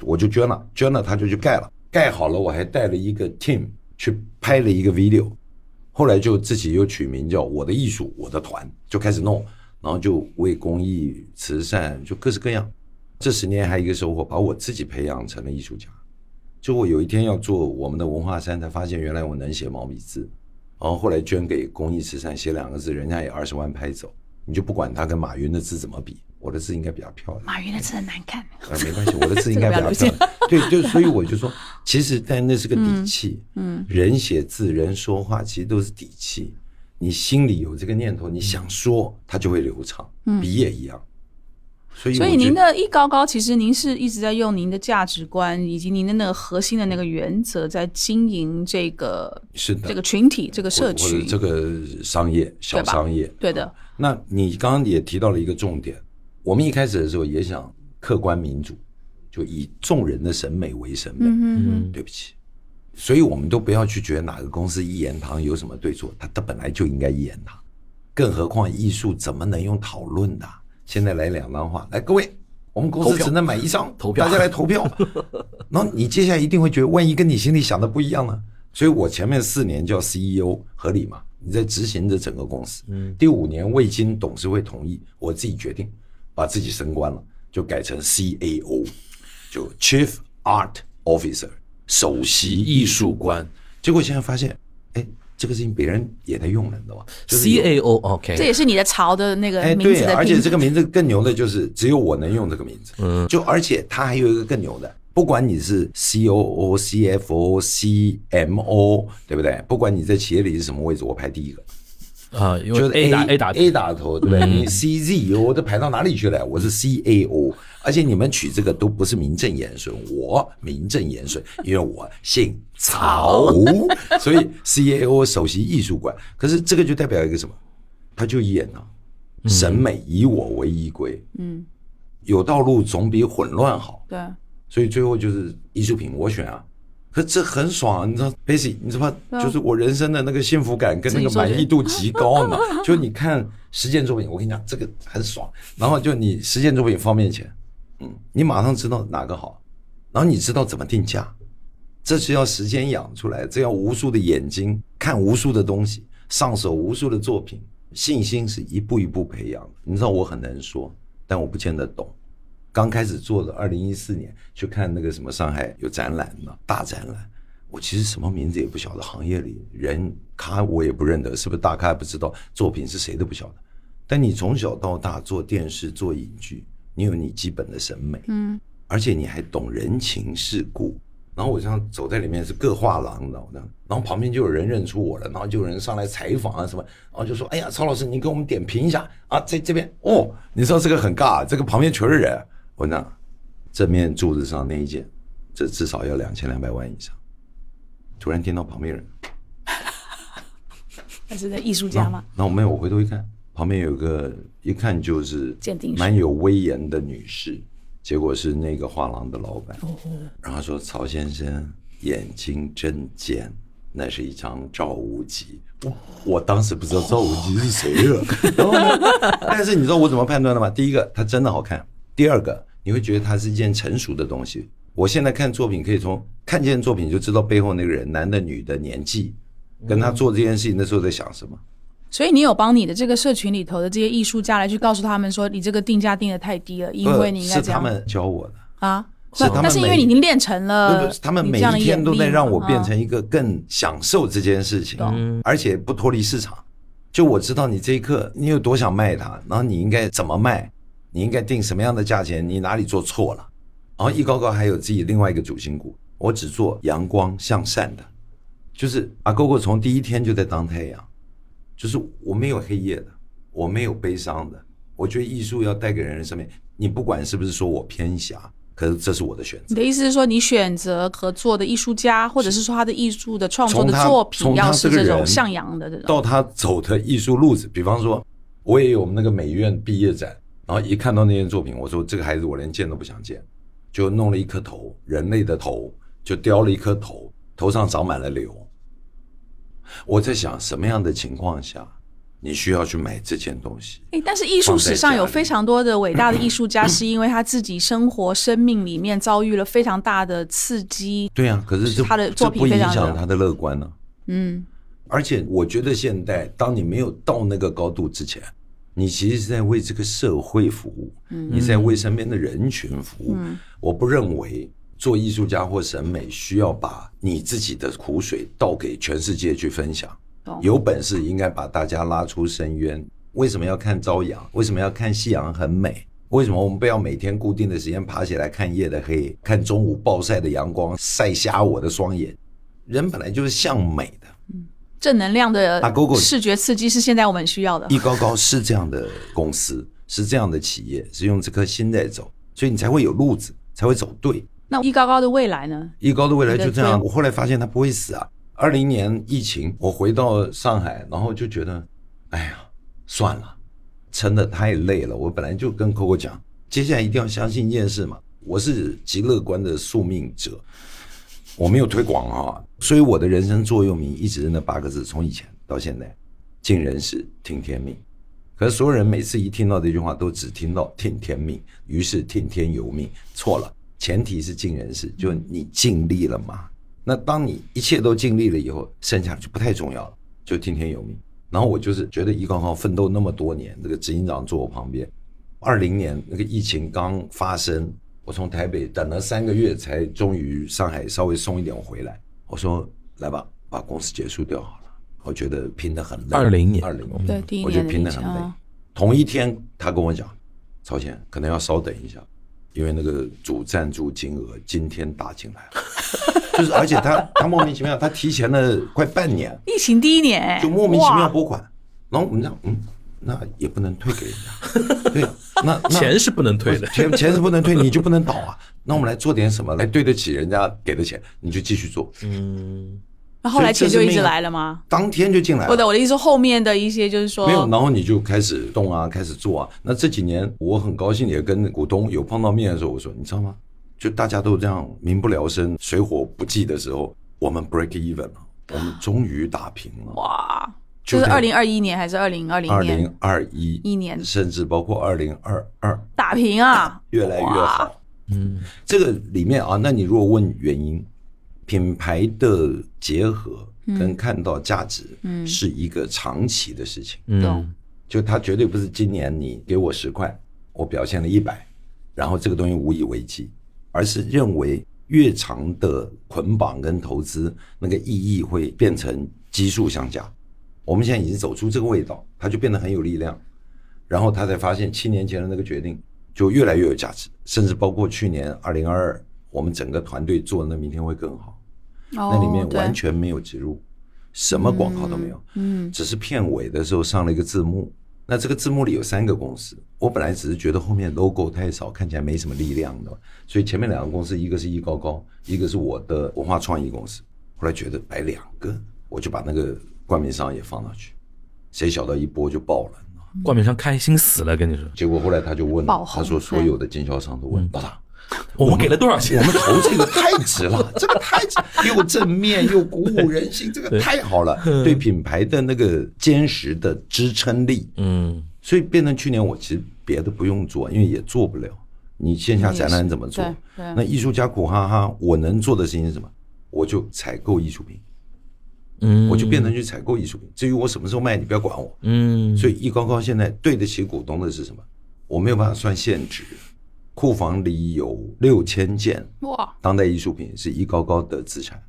我就捐了，捐了他就去盖了，盖好了，我还带了一个 team 去拍了一个 video，后来就自己又取名叫我的艺术，我的团就开始弄，然后就为公益慈善就各式各样。”这十年还有一个收获，把我自己培养成了艺术家。就我有一天要做我们的文化衫，才发现原来我能写毛笔字。然后后来捐给公益慈善，写两个字，人家也二十万拍走。你就不管他跟马云的字怎么比，我的字应该比较漂亮。马云的字很难看。呃，没关系，我的字应该比较 漂亮。对，就所以我就说，其实但那是个底气。嗯，人写字，人说话，其实都是底气。你心里有这个念头，你想说，它就会流畅。笔也一样。所以，所以您的一高高，其实您是一直在用您的价值观以及您的那个核心的那个原则，在经营这个是的这个群体、这个社区、这个商业小商业。对的。那你刚刚也提到了一个重点，我们一开始的时候也想客观民主，就以众人的审美为审美。嗯嗯。对不起，所以我们都不要去觉得哪个公司一言堂有什么对错，它它本来就应该一言堂，更何况艺术怎么能用讨论的？现在来两张画，来各位，我们公司只能买一张，投票，大家来投票。然后你接下来一定会觉得，万一跟你心里想的不一样呢？所以我前面四年叫 CEO 合理嘛？你在执行着整个公司。嗯，第五年未经董事会同意，我自己决定把自己升官了，就改成 CAO，就 Chief Art Officer，首席艺术官。结果现在发现，哎，这个事情别人也在用了，你知道吗？C A O OK，这也是你的潮的那个哎，名字对，而且这个名字更牛的就是只有我能用这个名字。嗯，就而且它还有一个更牛的，不管你是 C O O、C F O、C M O，对不对？不管你在企业里是什么位置，我排第一个。啊，因为就是 A 打 A 打 A 打头，对不对？你 C Z O 都排到哪里去了？我是 C A O，而且你们取这个都不是名正言顺，我名正言顺，因为我姓曹，所以 C A O 首席艺术馆。可是这个就代表一个什么？他就演啊，审美以我为依归，嗯，有道路总比混乱好。对，所以最后就是艺术品我选啊。可这很爽啊，你知道，Basic，你知道吗？就是我人生的那个幸福感跟那个满意度极高呢。就你看实践作品，我跟你讲，这个很爽。然后就你实践作品放面前，嗯，你马上知道哪个好，然后你知道怎么定价，这是要时间养出来，这要无数的眼睛看无数的东西，上手无数的作品，信心是一步一步培养的。你知道我很能说，但我不见得懂。刚开始做的，二零一四年去看那个什么上海有展览嘛，大展览，我其实什么名字也不晓得，行业里人咖我也不认得，是不是大咖也不知道，作品是谁都不晓得。但你从小到大做电视做影剧，你有你基本的审美，嗯，而且你还懂人情世故。然后我这样走在里面是各画廊的，然后旁边就有人认出我了，然后就有人上来采访啊什么，然后就说：“哎呀，曹老师，你给我们点评一下啊，在这边哦，你知道这个很尬，这个旁边全是人。”我讲正面柱子上那一件，这至少要两千两百万以上。突然听到旁边人，那是在艺术家吗？那我没有，我回头一看，旁边有个一看就是鉴定蛮有威严的女士，结果是那个画廊的老板。然后说曹先生眼睛真尖，那是一张赵无极。我我当时不知道赵无极是谁了，然后呢，但是你知道我怎么判断的吗？第一个，他真的好看；第二个，你会觉得它是一件成熟的东西。我现在看作品，可以从看见作品就知道背后那个人，男的、女的、年纪，跟他做这件事情的时候在想什么。所以你有帮你的这个社群里头的这些艺术家来去告诉他们说，你这个定价定的太低了，因为你应该这样是他们教我的。啊。是他们那那是因为你已经练成了不，他们每天都在让我变成一个更享受这件事情懂，而且不脱离市场。就我知道你这一刻你有多想卖它，然后你应该怎么卖，你应该定什么样的价钱，你哪里做错了。然后易高高还有自己另外一个主心骨，我只做阳光向善的，就是阿狗狗从第一天就在当太阳，就是我没有黑夜的，我没有悲伤的。我觉得艺术要带给人的生命，你不管是不是说我偏狭，可是这是我的选择你。的意思是说，你选择合作的艺术家，或者是说他的艺术的创作的作品，要是这种向阳的这种，到他走的艺术路子，比方说，我也有我们那个美院毕业展，然后一看到那件作品，我说这个孩子我连见都不想见，就弄了一颗头，人类的头，就雕了一颗头，头上长满了瘤。我在想，什么样的情况下，你需要去买这件东西？哎，但是艺术史上有非常多的伟大的艺术家，是因为他自己生活生命里面遭遇了非常大的刺激，对啊，可是这他的作品这不影响他的乐观呢、嗯，而且我觉得现代，当你没有到那个高度之前，你其实是在为这个社会服务，你在为身边的人群服务。我不认为做艺术家或审美需要把你自己的苦水倒给全世界去分享懂。有本事应该把大家拉出深渊。为什么要看朝阳？为什么要看夕阳很美？为什么我们不要每天固定的时间爬起来看夜的黑，看中午暴晒的阳光晒瞎我的双眼？人本来就是向美的。正能量的视觉刺激是现在我们需要的。易高高是这样的公司，是这样的企业，是用这颗心在走，所以你才会有路子，才会走对。那易高高的未来呢？易高的未来就这样。我后来发现他不会死啊。二零年疫情，我回到上海，然后就觉得，哎呀，算了，撑得太累了。我本来就跟 Coco 讲，接下来一定要相信一件事嘛，我是极乐观的宿命者，我没有推广啊，所以我的人生座右铭一直是那八个字，从以前到现在，尽人事，听天命。可是所有人每次一听到这句话，都只听到听天命，于是听天由命，错了。前提是尽人事，就你尽力了嘛？那当你一切都尽力了以后，剩下的就不太重要了，就听天由命。然后我就是觉得一刚刚奋斗那么多年，这个执行长坐我旁边，二零年那个疫情刚发生，我从台北等了三个月才终于上海稍微松一点，回来，我说来吧，把公司结束掉好了。我觉得拼得很累。二零年。二零对第一我觉得拼得很累。同一天，他跟我讲，曹谦可能要稍等一下，因为那个主赞助金额今天打进来了，就是而且他他莫名其妙，他提前了快半年，疫情第一年、哎就莫名其妙拨款，然后我们讲，嗯，那也不能退给人家，对，那那钱是不能退的。钱钱是不能退，你就不能倒啊。那我们来做点什么来对得起人家给的钱，你就继续做。嗯，那后来钱就一直来了吗？当天就进来了，不的，我的意思说后面的一些就是说没有，然后你就开始动啊，开始做啊。那这几年我很高兴，也跟股东有碰到面的时候，我说你知道吗？就大家都这样民不聊生、水火不济的时候，我们 break even 了，我们终于打平了。哇，就是二零二一年还是二零二零年？二零二一。一年。甚至包括二零二二，打平啊，越来越好。嗯，这个里面啊，那你如果问原因，品牌的结合跟看到价值，嗯，是一个长期的事情。嗯，就它绝对不是今年你给我十块，我表现了一百，然后这个东西无以为继，而是认为越长的捆绑跟投资，那个意义会变成基数相加。我们现在已经走出这个味道，它就变得很有力量。然后他才发现七年前的那个决定就越来越有价值，甚至包括去年二零二二，我们整个团队做的那明天会更好。那里面完全没有植入，什么广告都没有，嗯，只是片尾的时候上了一个字幕。那这个字幕里有三个公司，我本来只是觉得后面 logo 太少，看起来没什么力量的，所以前面两个公司，一个是易高高，一个是我的文化创意公司。后来觉得摆两个，我就把那个冠名商也放上去，谁晓得一播就爆了。冠名商开心死了，跟你说，结果后来他就问他说所有的经销商都问老大，我们给了多少钱？我？们投这个太值了，这个太值，又正面又鼓舞人心，这个太好了，对品牌的那个坚实的支撑力，嗯。所以变成去年我其实别的不用做，因为也做不了。你线下展览怎么做？那艺术家苦哈哈，我能做的事情是什么？我就采购艺术品，嗯，我就变成去采购艺术品。至于我什么时候卖，你不要管我。嗯，所以易高高现在对得起股东的是什么？我没有办法算现值，库房里有六千件哇，当代艺术品是易高高的资产。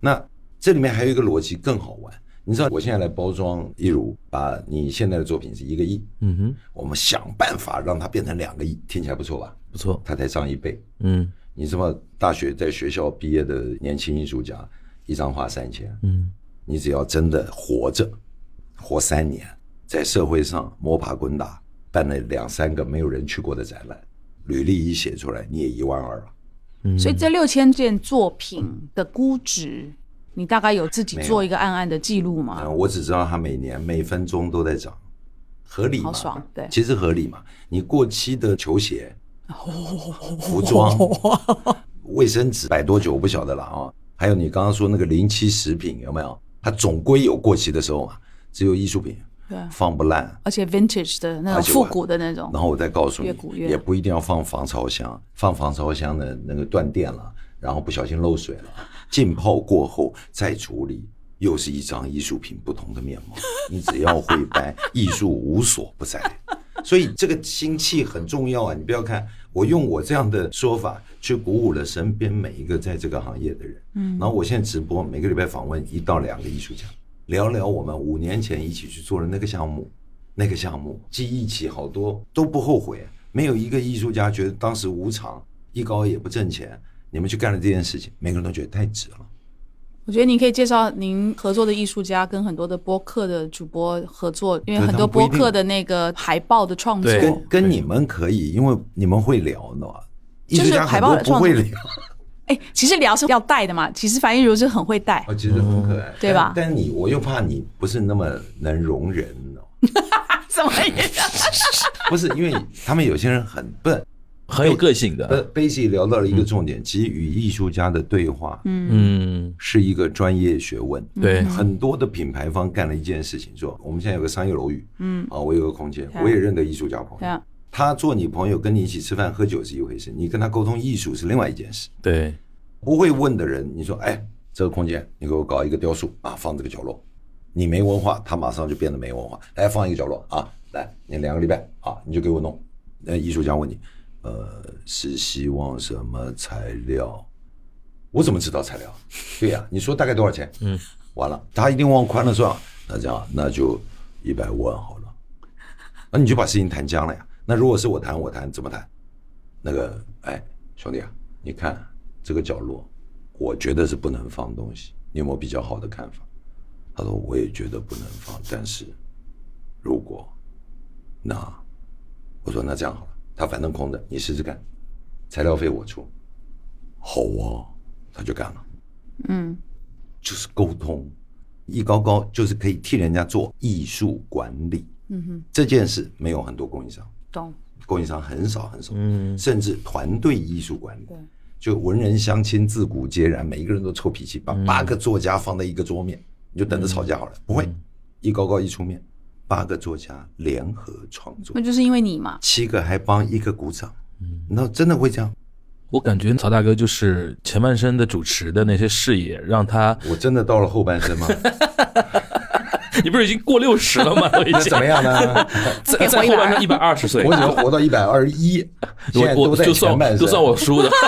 那这里面还有一个逻辑更好玩，你知道我现在来包装一如，把你现在的作品是一个亿，嗯哼，我们想办法让它变成两个亿，听起来不错吧？不错，它才涨一倍。嗯你知道大学在学校毕业的年轻艺术家，一张画三千，嗯你只要真的活着，活三年，在社会上摸爬滚打，办了两三个没有人去过的展览，履历一写出来，你也一万二了。嗯，所以这六千件作品的估值，你大概有自己做一个暗暗的记录吗？嗯，我只知道它每年每分钟都在涨，合理嘛？好爽对其实合理嘛。你过期的球鞋、服装、卫生纸摆多久我不晓得了啊。还有你刚刚说那个临期食品有没有？它总归有过期的时候嘛。只有艺术品对，放不烂，而且 vintage 的那种复古的那种，然后我再告诉你越古，越也不一定要放防潮箱，放防潮箱的那个断电了，然后不小心漏水了，浸泡过后再处理，又是一张艺术品不同的面貌。你只要会掰，艺术无所不在。所以这个心气很重要啊！你不要看我用我这样的说法去鼓舞了身边每一个在这个行业的人。嗯，然后我现在直播，每个礼拜访问一到两个艺术家，聊聊我们五年前一起去做的那个项目，那个项目记忆起好多都不后悔，没有一个艺术家觉得当时无偿，艺高也不挣钱，你们去干了这件事情，每个人都觉得太值了。我觉得您可以介绍您合作的艺术家跟很多的播客的主播合作，因为很多播客的那个海报的创作，跟跟你们可以，因为你们会聊呢。艺术家很多不会聊，哎，其实聊是要带的嘛，其实樊一茹是很会带，哦，其实很可爱，对吧？但但你我又怕你不是那么能容人哦，什么意思？不是因为他们有些人很笨。很有个性呃的，，Basic 聊到了一个重点，其实与艺术家的对话，嗯，是一个专业学问。对，很多的品牌方干了一件事情，说我们现在有个商业楼宇，嗯，啊，我有个空间，我也认得艺术家朋友，他做你朋友，跟你一起吃饭喝酒是一回事，你跟他沟通艺术是另外一件事。对，不会问的人，你说，哎，这个空间你给我搞一个雕塑啊，放这个角落。你没文化，他马上就变得没文化。来放一个角落啊，来你两个礼拜啊，你就给我弄。那艺术家问你，呃，是希望什么材料？我怎么知道材料？对呀，你说大概多少钱？嗯，完了，他一定往宽了算。那这样，那就一百万好了。那你就把事情谈僵了呀。那如果是我谈，我谈怎么谈？那个，哎，兄弟啊，你看这个角落，我觉得是不能放东西。你有没有比较好的看法？他说我也觉得不能放，但是如果那我说那这样好了，他反正空着，你试试看，材料费我出。好啊。他就干了，嗯，就是沟通，艺高高就是可以替人家做艺术管理，嗯哼，这件事没有很多供应商，懂，供应商很少很少，嗯，甚至团队艺术管理，对，就文人相亲自古皆然，每一个人都臭脾气，把八个作家放在一个桌面，你就等着吵架好了，不会，一高高一出面，八个作家联合创作，那就是因为你嘛，七个还帮一个鼓掌，嗯，那真的会这样。我感觉曹大哥就是前半生的主持的那些事业，让他我真的到了后半生吗？你不是已经过六十了吗？已经怎么样呢？再再后半生一百二十岁，我只能活到一百二十一。我我就算就算我输的。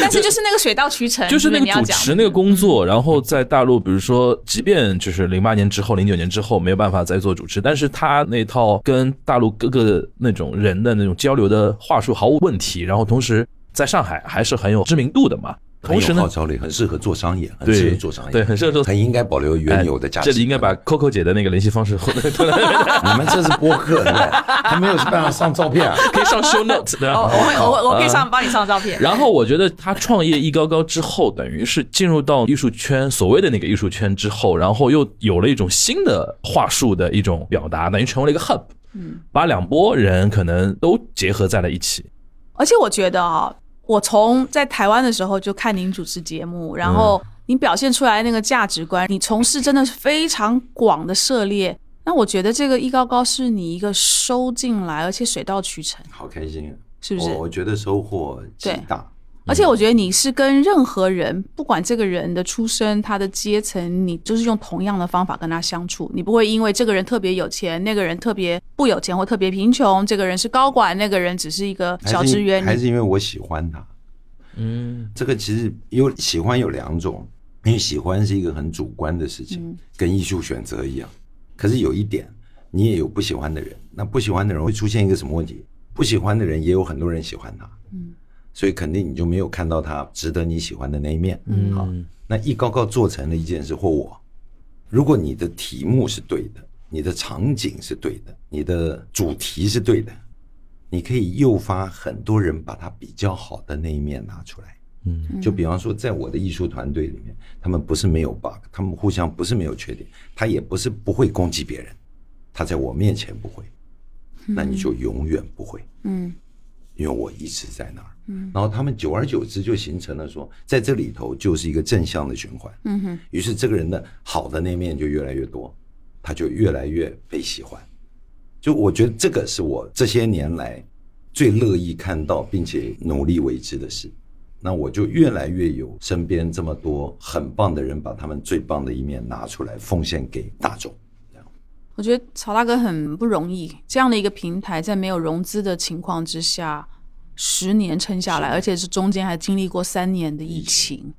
但是就是那个水到渠成，就是那个主持那个工作，然后在大陆，比如说，即便就是零八年之后、零九年之后没有办法再做主持，但是他那套跟大陆各个那种人的那种交流的话术毫无问题，然后同时在上海还是很有知名度的嘛。同时呢，号召力很适合做商业，很适合做商业，对，很适合做，很应该保留原有的价值。这里应该把 Coco 姐的那个联系方式。你们这是播客，对不对？还没有办法上照片，啊 可以上 Show Notes 对我我我我可以上帮你上照片。然后我觉得他创业一高高之后，等于是进入到艺术圈，所谓的那个艺术圈之后，然后又有了一种新的话术的一种表达，等于成为了一个 Hub，嗯，把两拨人可能都结合在了一起。而且我觉得啊。我从在台湾的时候就看您主持节目，然后您表现出来那个价值观，你从事真的是非常广的涉猎。那我觉得这个艺高高是你一个收进来，而且水到渠成，好开心，是不是？我觉得收获极大。而且我觉得你是跟任何人，不管这个人的出身、他的阶层，你就是用同样的方法跟他相处。你不会因为这个人特别有钱，那个人特别不有钱或特别贫穷，这个人是高管，那个人只是一个小职员。还是因为我喜欢他？嗯，这个其实有喜欢有两种，因为喜欢是一个很主观的事情，跟艺术选择一样。可是有一点，你也有不喜欢的人，那不喜欢的人会出现一个什么问题？不喜欢的人也有很多人喜欢他。嗯。所以肯定你就没有看到他值得你喜欢的那一面。嗯，好，那一高高做成了一件事，或我，如果你的题目是对的，你的场景是对的，你的主题是对的，你可以诱发很多人把他比较好的那一面拿出来。嗯，就比方说，在我的艺术团队里面，他们不是没有 bug，他们互相不是没有缺点，他也不是不会攻击别人，他在我面前不会，那你就永远不会。嗯。因为我一直在那儿，嗯，然后他们久而久之就形成了说，在这里头就是一个正向的循环，嗯哼，于是这个人的好的那面就越来越多，他就越来越被喜欢。就我觉得这个是我这些年来最乐意看到并且努力为之的事。那我就越来越有身边这么多很棒的人，把他们最棒的一面拿出来奉献给大众。我觉得曹大哥很不容易，这样的一个平台在没有融资的情况之下，十年撑下来，而且是中间还经历过三年的疫情，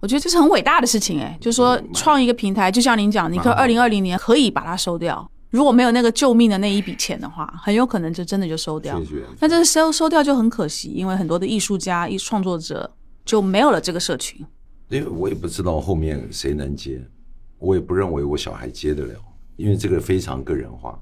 我觉得这是很伟大的事情哎。就是说，创一个平台，就像您讲，你可二零二零年可以把它收掉，如果没有那个救命的那一笔钱的话，很有可能就真的就收掉。那这个收收掉就很可惜，因为很多的艺术家、艺创作者就没有了这个社群。因为我也不知道后面谁能接，我也不认为我小孩接得了。因为这个非常个人化，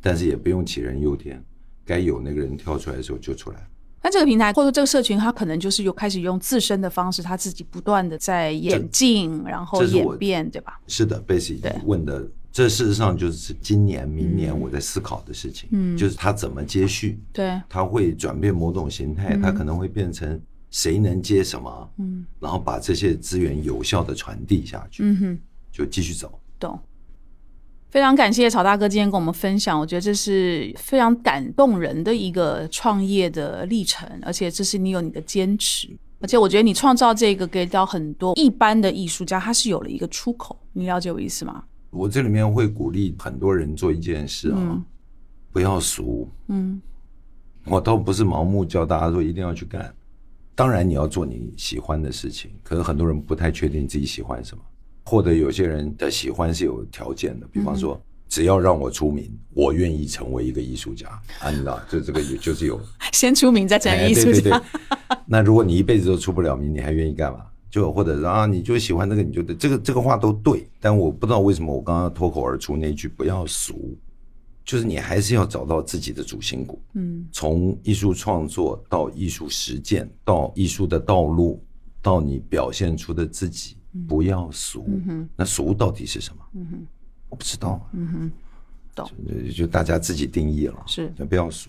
但是也不用杞人忧天，该有那个人跳出来的时候就出来。那这个平台或者这个社群，它可能就是又开始用自身的方式，他自己不断的在演进，然后演变，对吧？是的，Base 问的，这事实上就是今年、明年我在思考的事情，嗯，就是他怎么接续，对，他会转变某种形态，他可能会变成谁能接什么，嗯，然后把这些资源有效的传递下去，嗯哼，就继续走，懂。非常感谢曹大哥今天跟我们分享，我觉得这是非常感动人的一个创业的历程，而且这是你有你的坚持。而且我觉得你创造这个给到很多一般的艺术家，他是有了一个出口。你了解我意思吗？我这里面会鼓励很多人做一件事啊，不要俗。嗯，我倒不是盲目教大家说一定要去干。当然你要做你喜欢的事情，可是很多人不太确定自己喜欢什么，或者有些人的喜欢是有条件的，比方说。只要让我出名，我愿意成为一个艺术家。啊，你知道，就这个也就是有 先出名再成艺术家。那如果你一辈子都出不了名，你还愿意干嘛？就或者啊，你就喜欢这个，你就这个这个话都对。但我不知道为什么我刚刚脱口而出那句“不要俗”，就是你还是要找到自己的主心骨。嗯，从艺术创作到艺术实践，到艺术的道路，到你表现出的自己，不要俗。那俗到底是什么？嗯。我不知道，嗯哼，懂，就大家自己定义了，是，不要俗。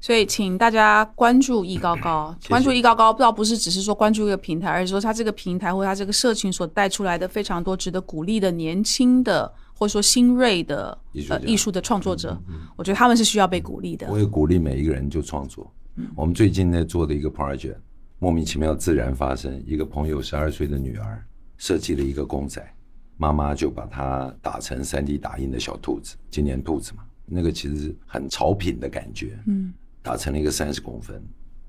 所以，请大家关注易高高，关注易高高，不知道不是只是说关注一个平台，而是说他这个平台或他这个社群所带出来的非常多值得鼓励的年轻的或者说新锐的呃艺术的创作者，我觉得他们是需要被鼓励的。我也鼓励每一个人就创作。我们最近在做的一个 project，莫名其妙自然发生，一个朋友十二岁的女儿设计了一个公仔。妈妈就把它打成三 D 打印的小兔子，今年兔子嘛，那个其实很潮品的感觉，嗯，打成了一个三十公分。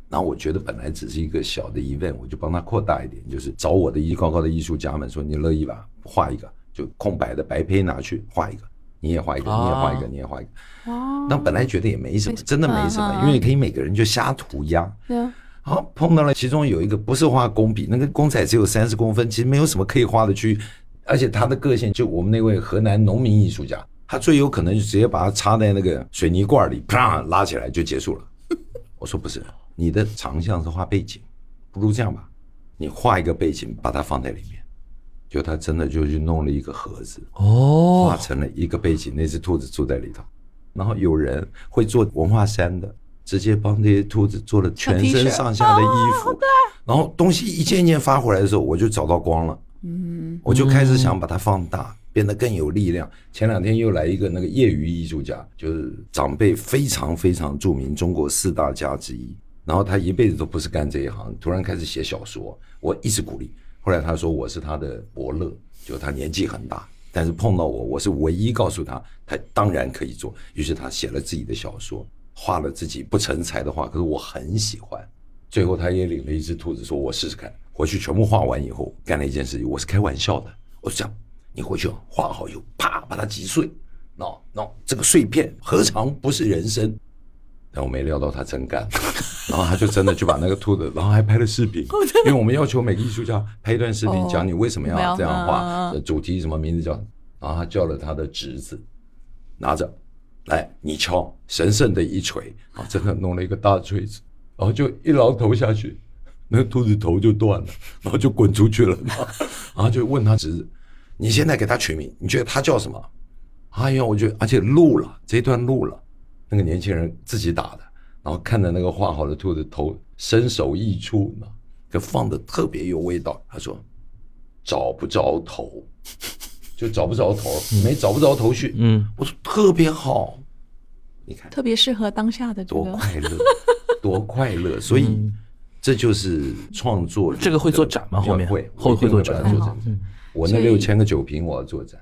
然后我觉得本来只是一个小的 event，我就帮他扩大一点，就是找我的艺高高的艺术家们说，你乐意吧？画一个，就空白的白胚拿去画一个，你也画一个，你也画一个，你也画一个。哦。那本来觉得也没什么，真的没什么，因为你可以每个人就瞎涂鸦。对啊。好，碰到了其中有一个不是画工笔，那个公仔只有三十公分，其实没有什么可以画的区域。而且他的个性，就我们那位河南农民艺术家，他最有可能就直接把它插在那个水泥罐里，啪拉起来就结束了。我说不是，你的长项是画背景，不如这样吧，你画一个背景，把它放在里面。就他真的就去弄了一个盒子，哦，画成了一个背景，那只兔子住在里头。然后有人会做文化衫的，直接帮这些兔子做了全身上下的衣服。然后东西一件一件发回来的时候，我就找到光了。嗯，我就开始想把它放大，变得更有力量。前两天又来一个那个业余艺术家，就是长辈非常非常著名，中国四大家之一。然后他一辈子都不是干这一行，突然开始写小说，我一直鼓励。后来他说我是他的伯乐，就他年纪很大，但是碰到我，我是唯一告诉他他当然可以做。于是他写了自己的小说，画了自己不成才的画，可是我很喜欢。最后他也领了一只兔子，说我试试看。回去全部画完以后，干了一件事情。我是开玩笑的，我是讲你回去画好以后，啪把它击碎。喏喏，这个碎片何尝不是人生？但我没料到他真干，然后他就真的就把那个兔子，然后还拍了视频。因为我们要求每个艺术家拍一段视频，讲你为什么要这样画，主题什么名字叫。然后他叫了他的侄子，拿着来你敲神圣的一锤啊，真的弄了一个大锤子，然后就一牢头下去。那个兔子头就断了，然后就滚出去了嘛，然后就问他侄子：“你现在给他取名，你觉得他叫什么？”哎呀，我觉得而且录了这段录了，那个年轻人自己打的，然后看着那个画好的兔子头，身首异处，就放的特别有味道。他说：“找不着头，就找不着头，没找不着头绪。”嗯，我说特别好，你看，特别适合当下的多快乐，多快乐，所以。这就是创作。这个会做展吗？后面会会会做展。我那六千个酒瓶，我要做展。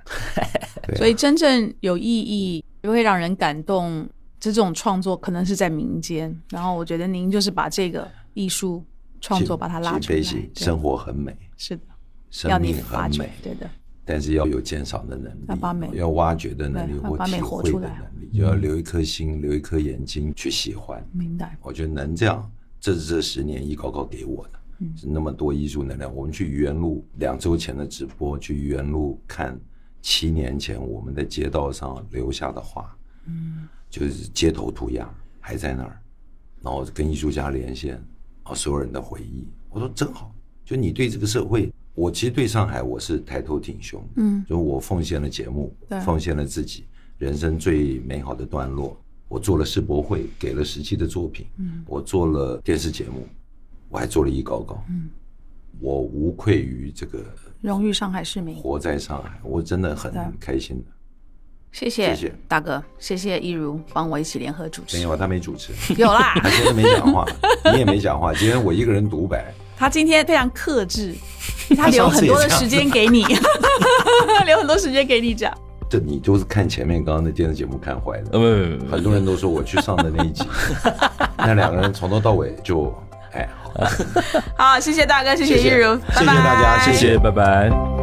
所以真正有意义、会让人感动，这种创作可能是在民间。然后我觉得您就是把这个艺术创作把它拉出来。生活很美，是的，生命很美，对的。但是要有鉴赏的能力，要，要挖掘的能力，或体会的能力，就要留一颗心，留一颗眼睛去喜欢。明白。我觉得能这样。这是这十年一高高给我的，是那么多艺术能量。我们去愚园路两周前的直播，去愚园路看七年前我们在街道上留下的画，嗯，就是街头涂鸦还在那儿，然后跟艺术家连线，啊，所有人的回忆，我说真好。就你对这个社会，我其实对上海我是抬头挺胸，嗯，就我奉献了节目，奉献了自己人生最美好的段落。我做了世博会，给了十期的作品。嗯，我做了电视节目，我还做了一高高。嗯，我无愧于这个荣誉上海市民，活在上海，我真的很开心的。谢谢，谢谢大哥，谢谢一如帮我一起联合主持。没有，他没主持。有啦，他今天没讲话，你也没讲话，今天我一个人独白。他今天非常克制，他留很多的时间给你，留很多时间给你讲。这你就是看前面刚刚的电视节目看坏的。很多人都说我去上的那一集，那两个人从头到尾就，哎，好，好，谢谢大哥，谢谢谢玉如，谢谢大家谢谢谢，拜拜。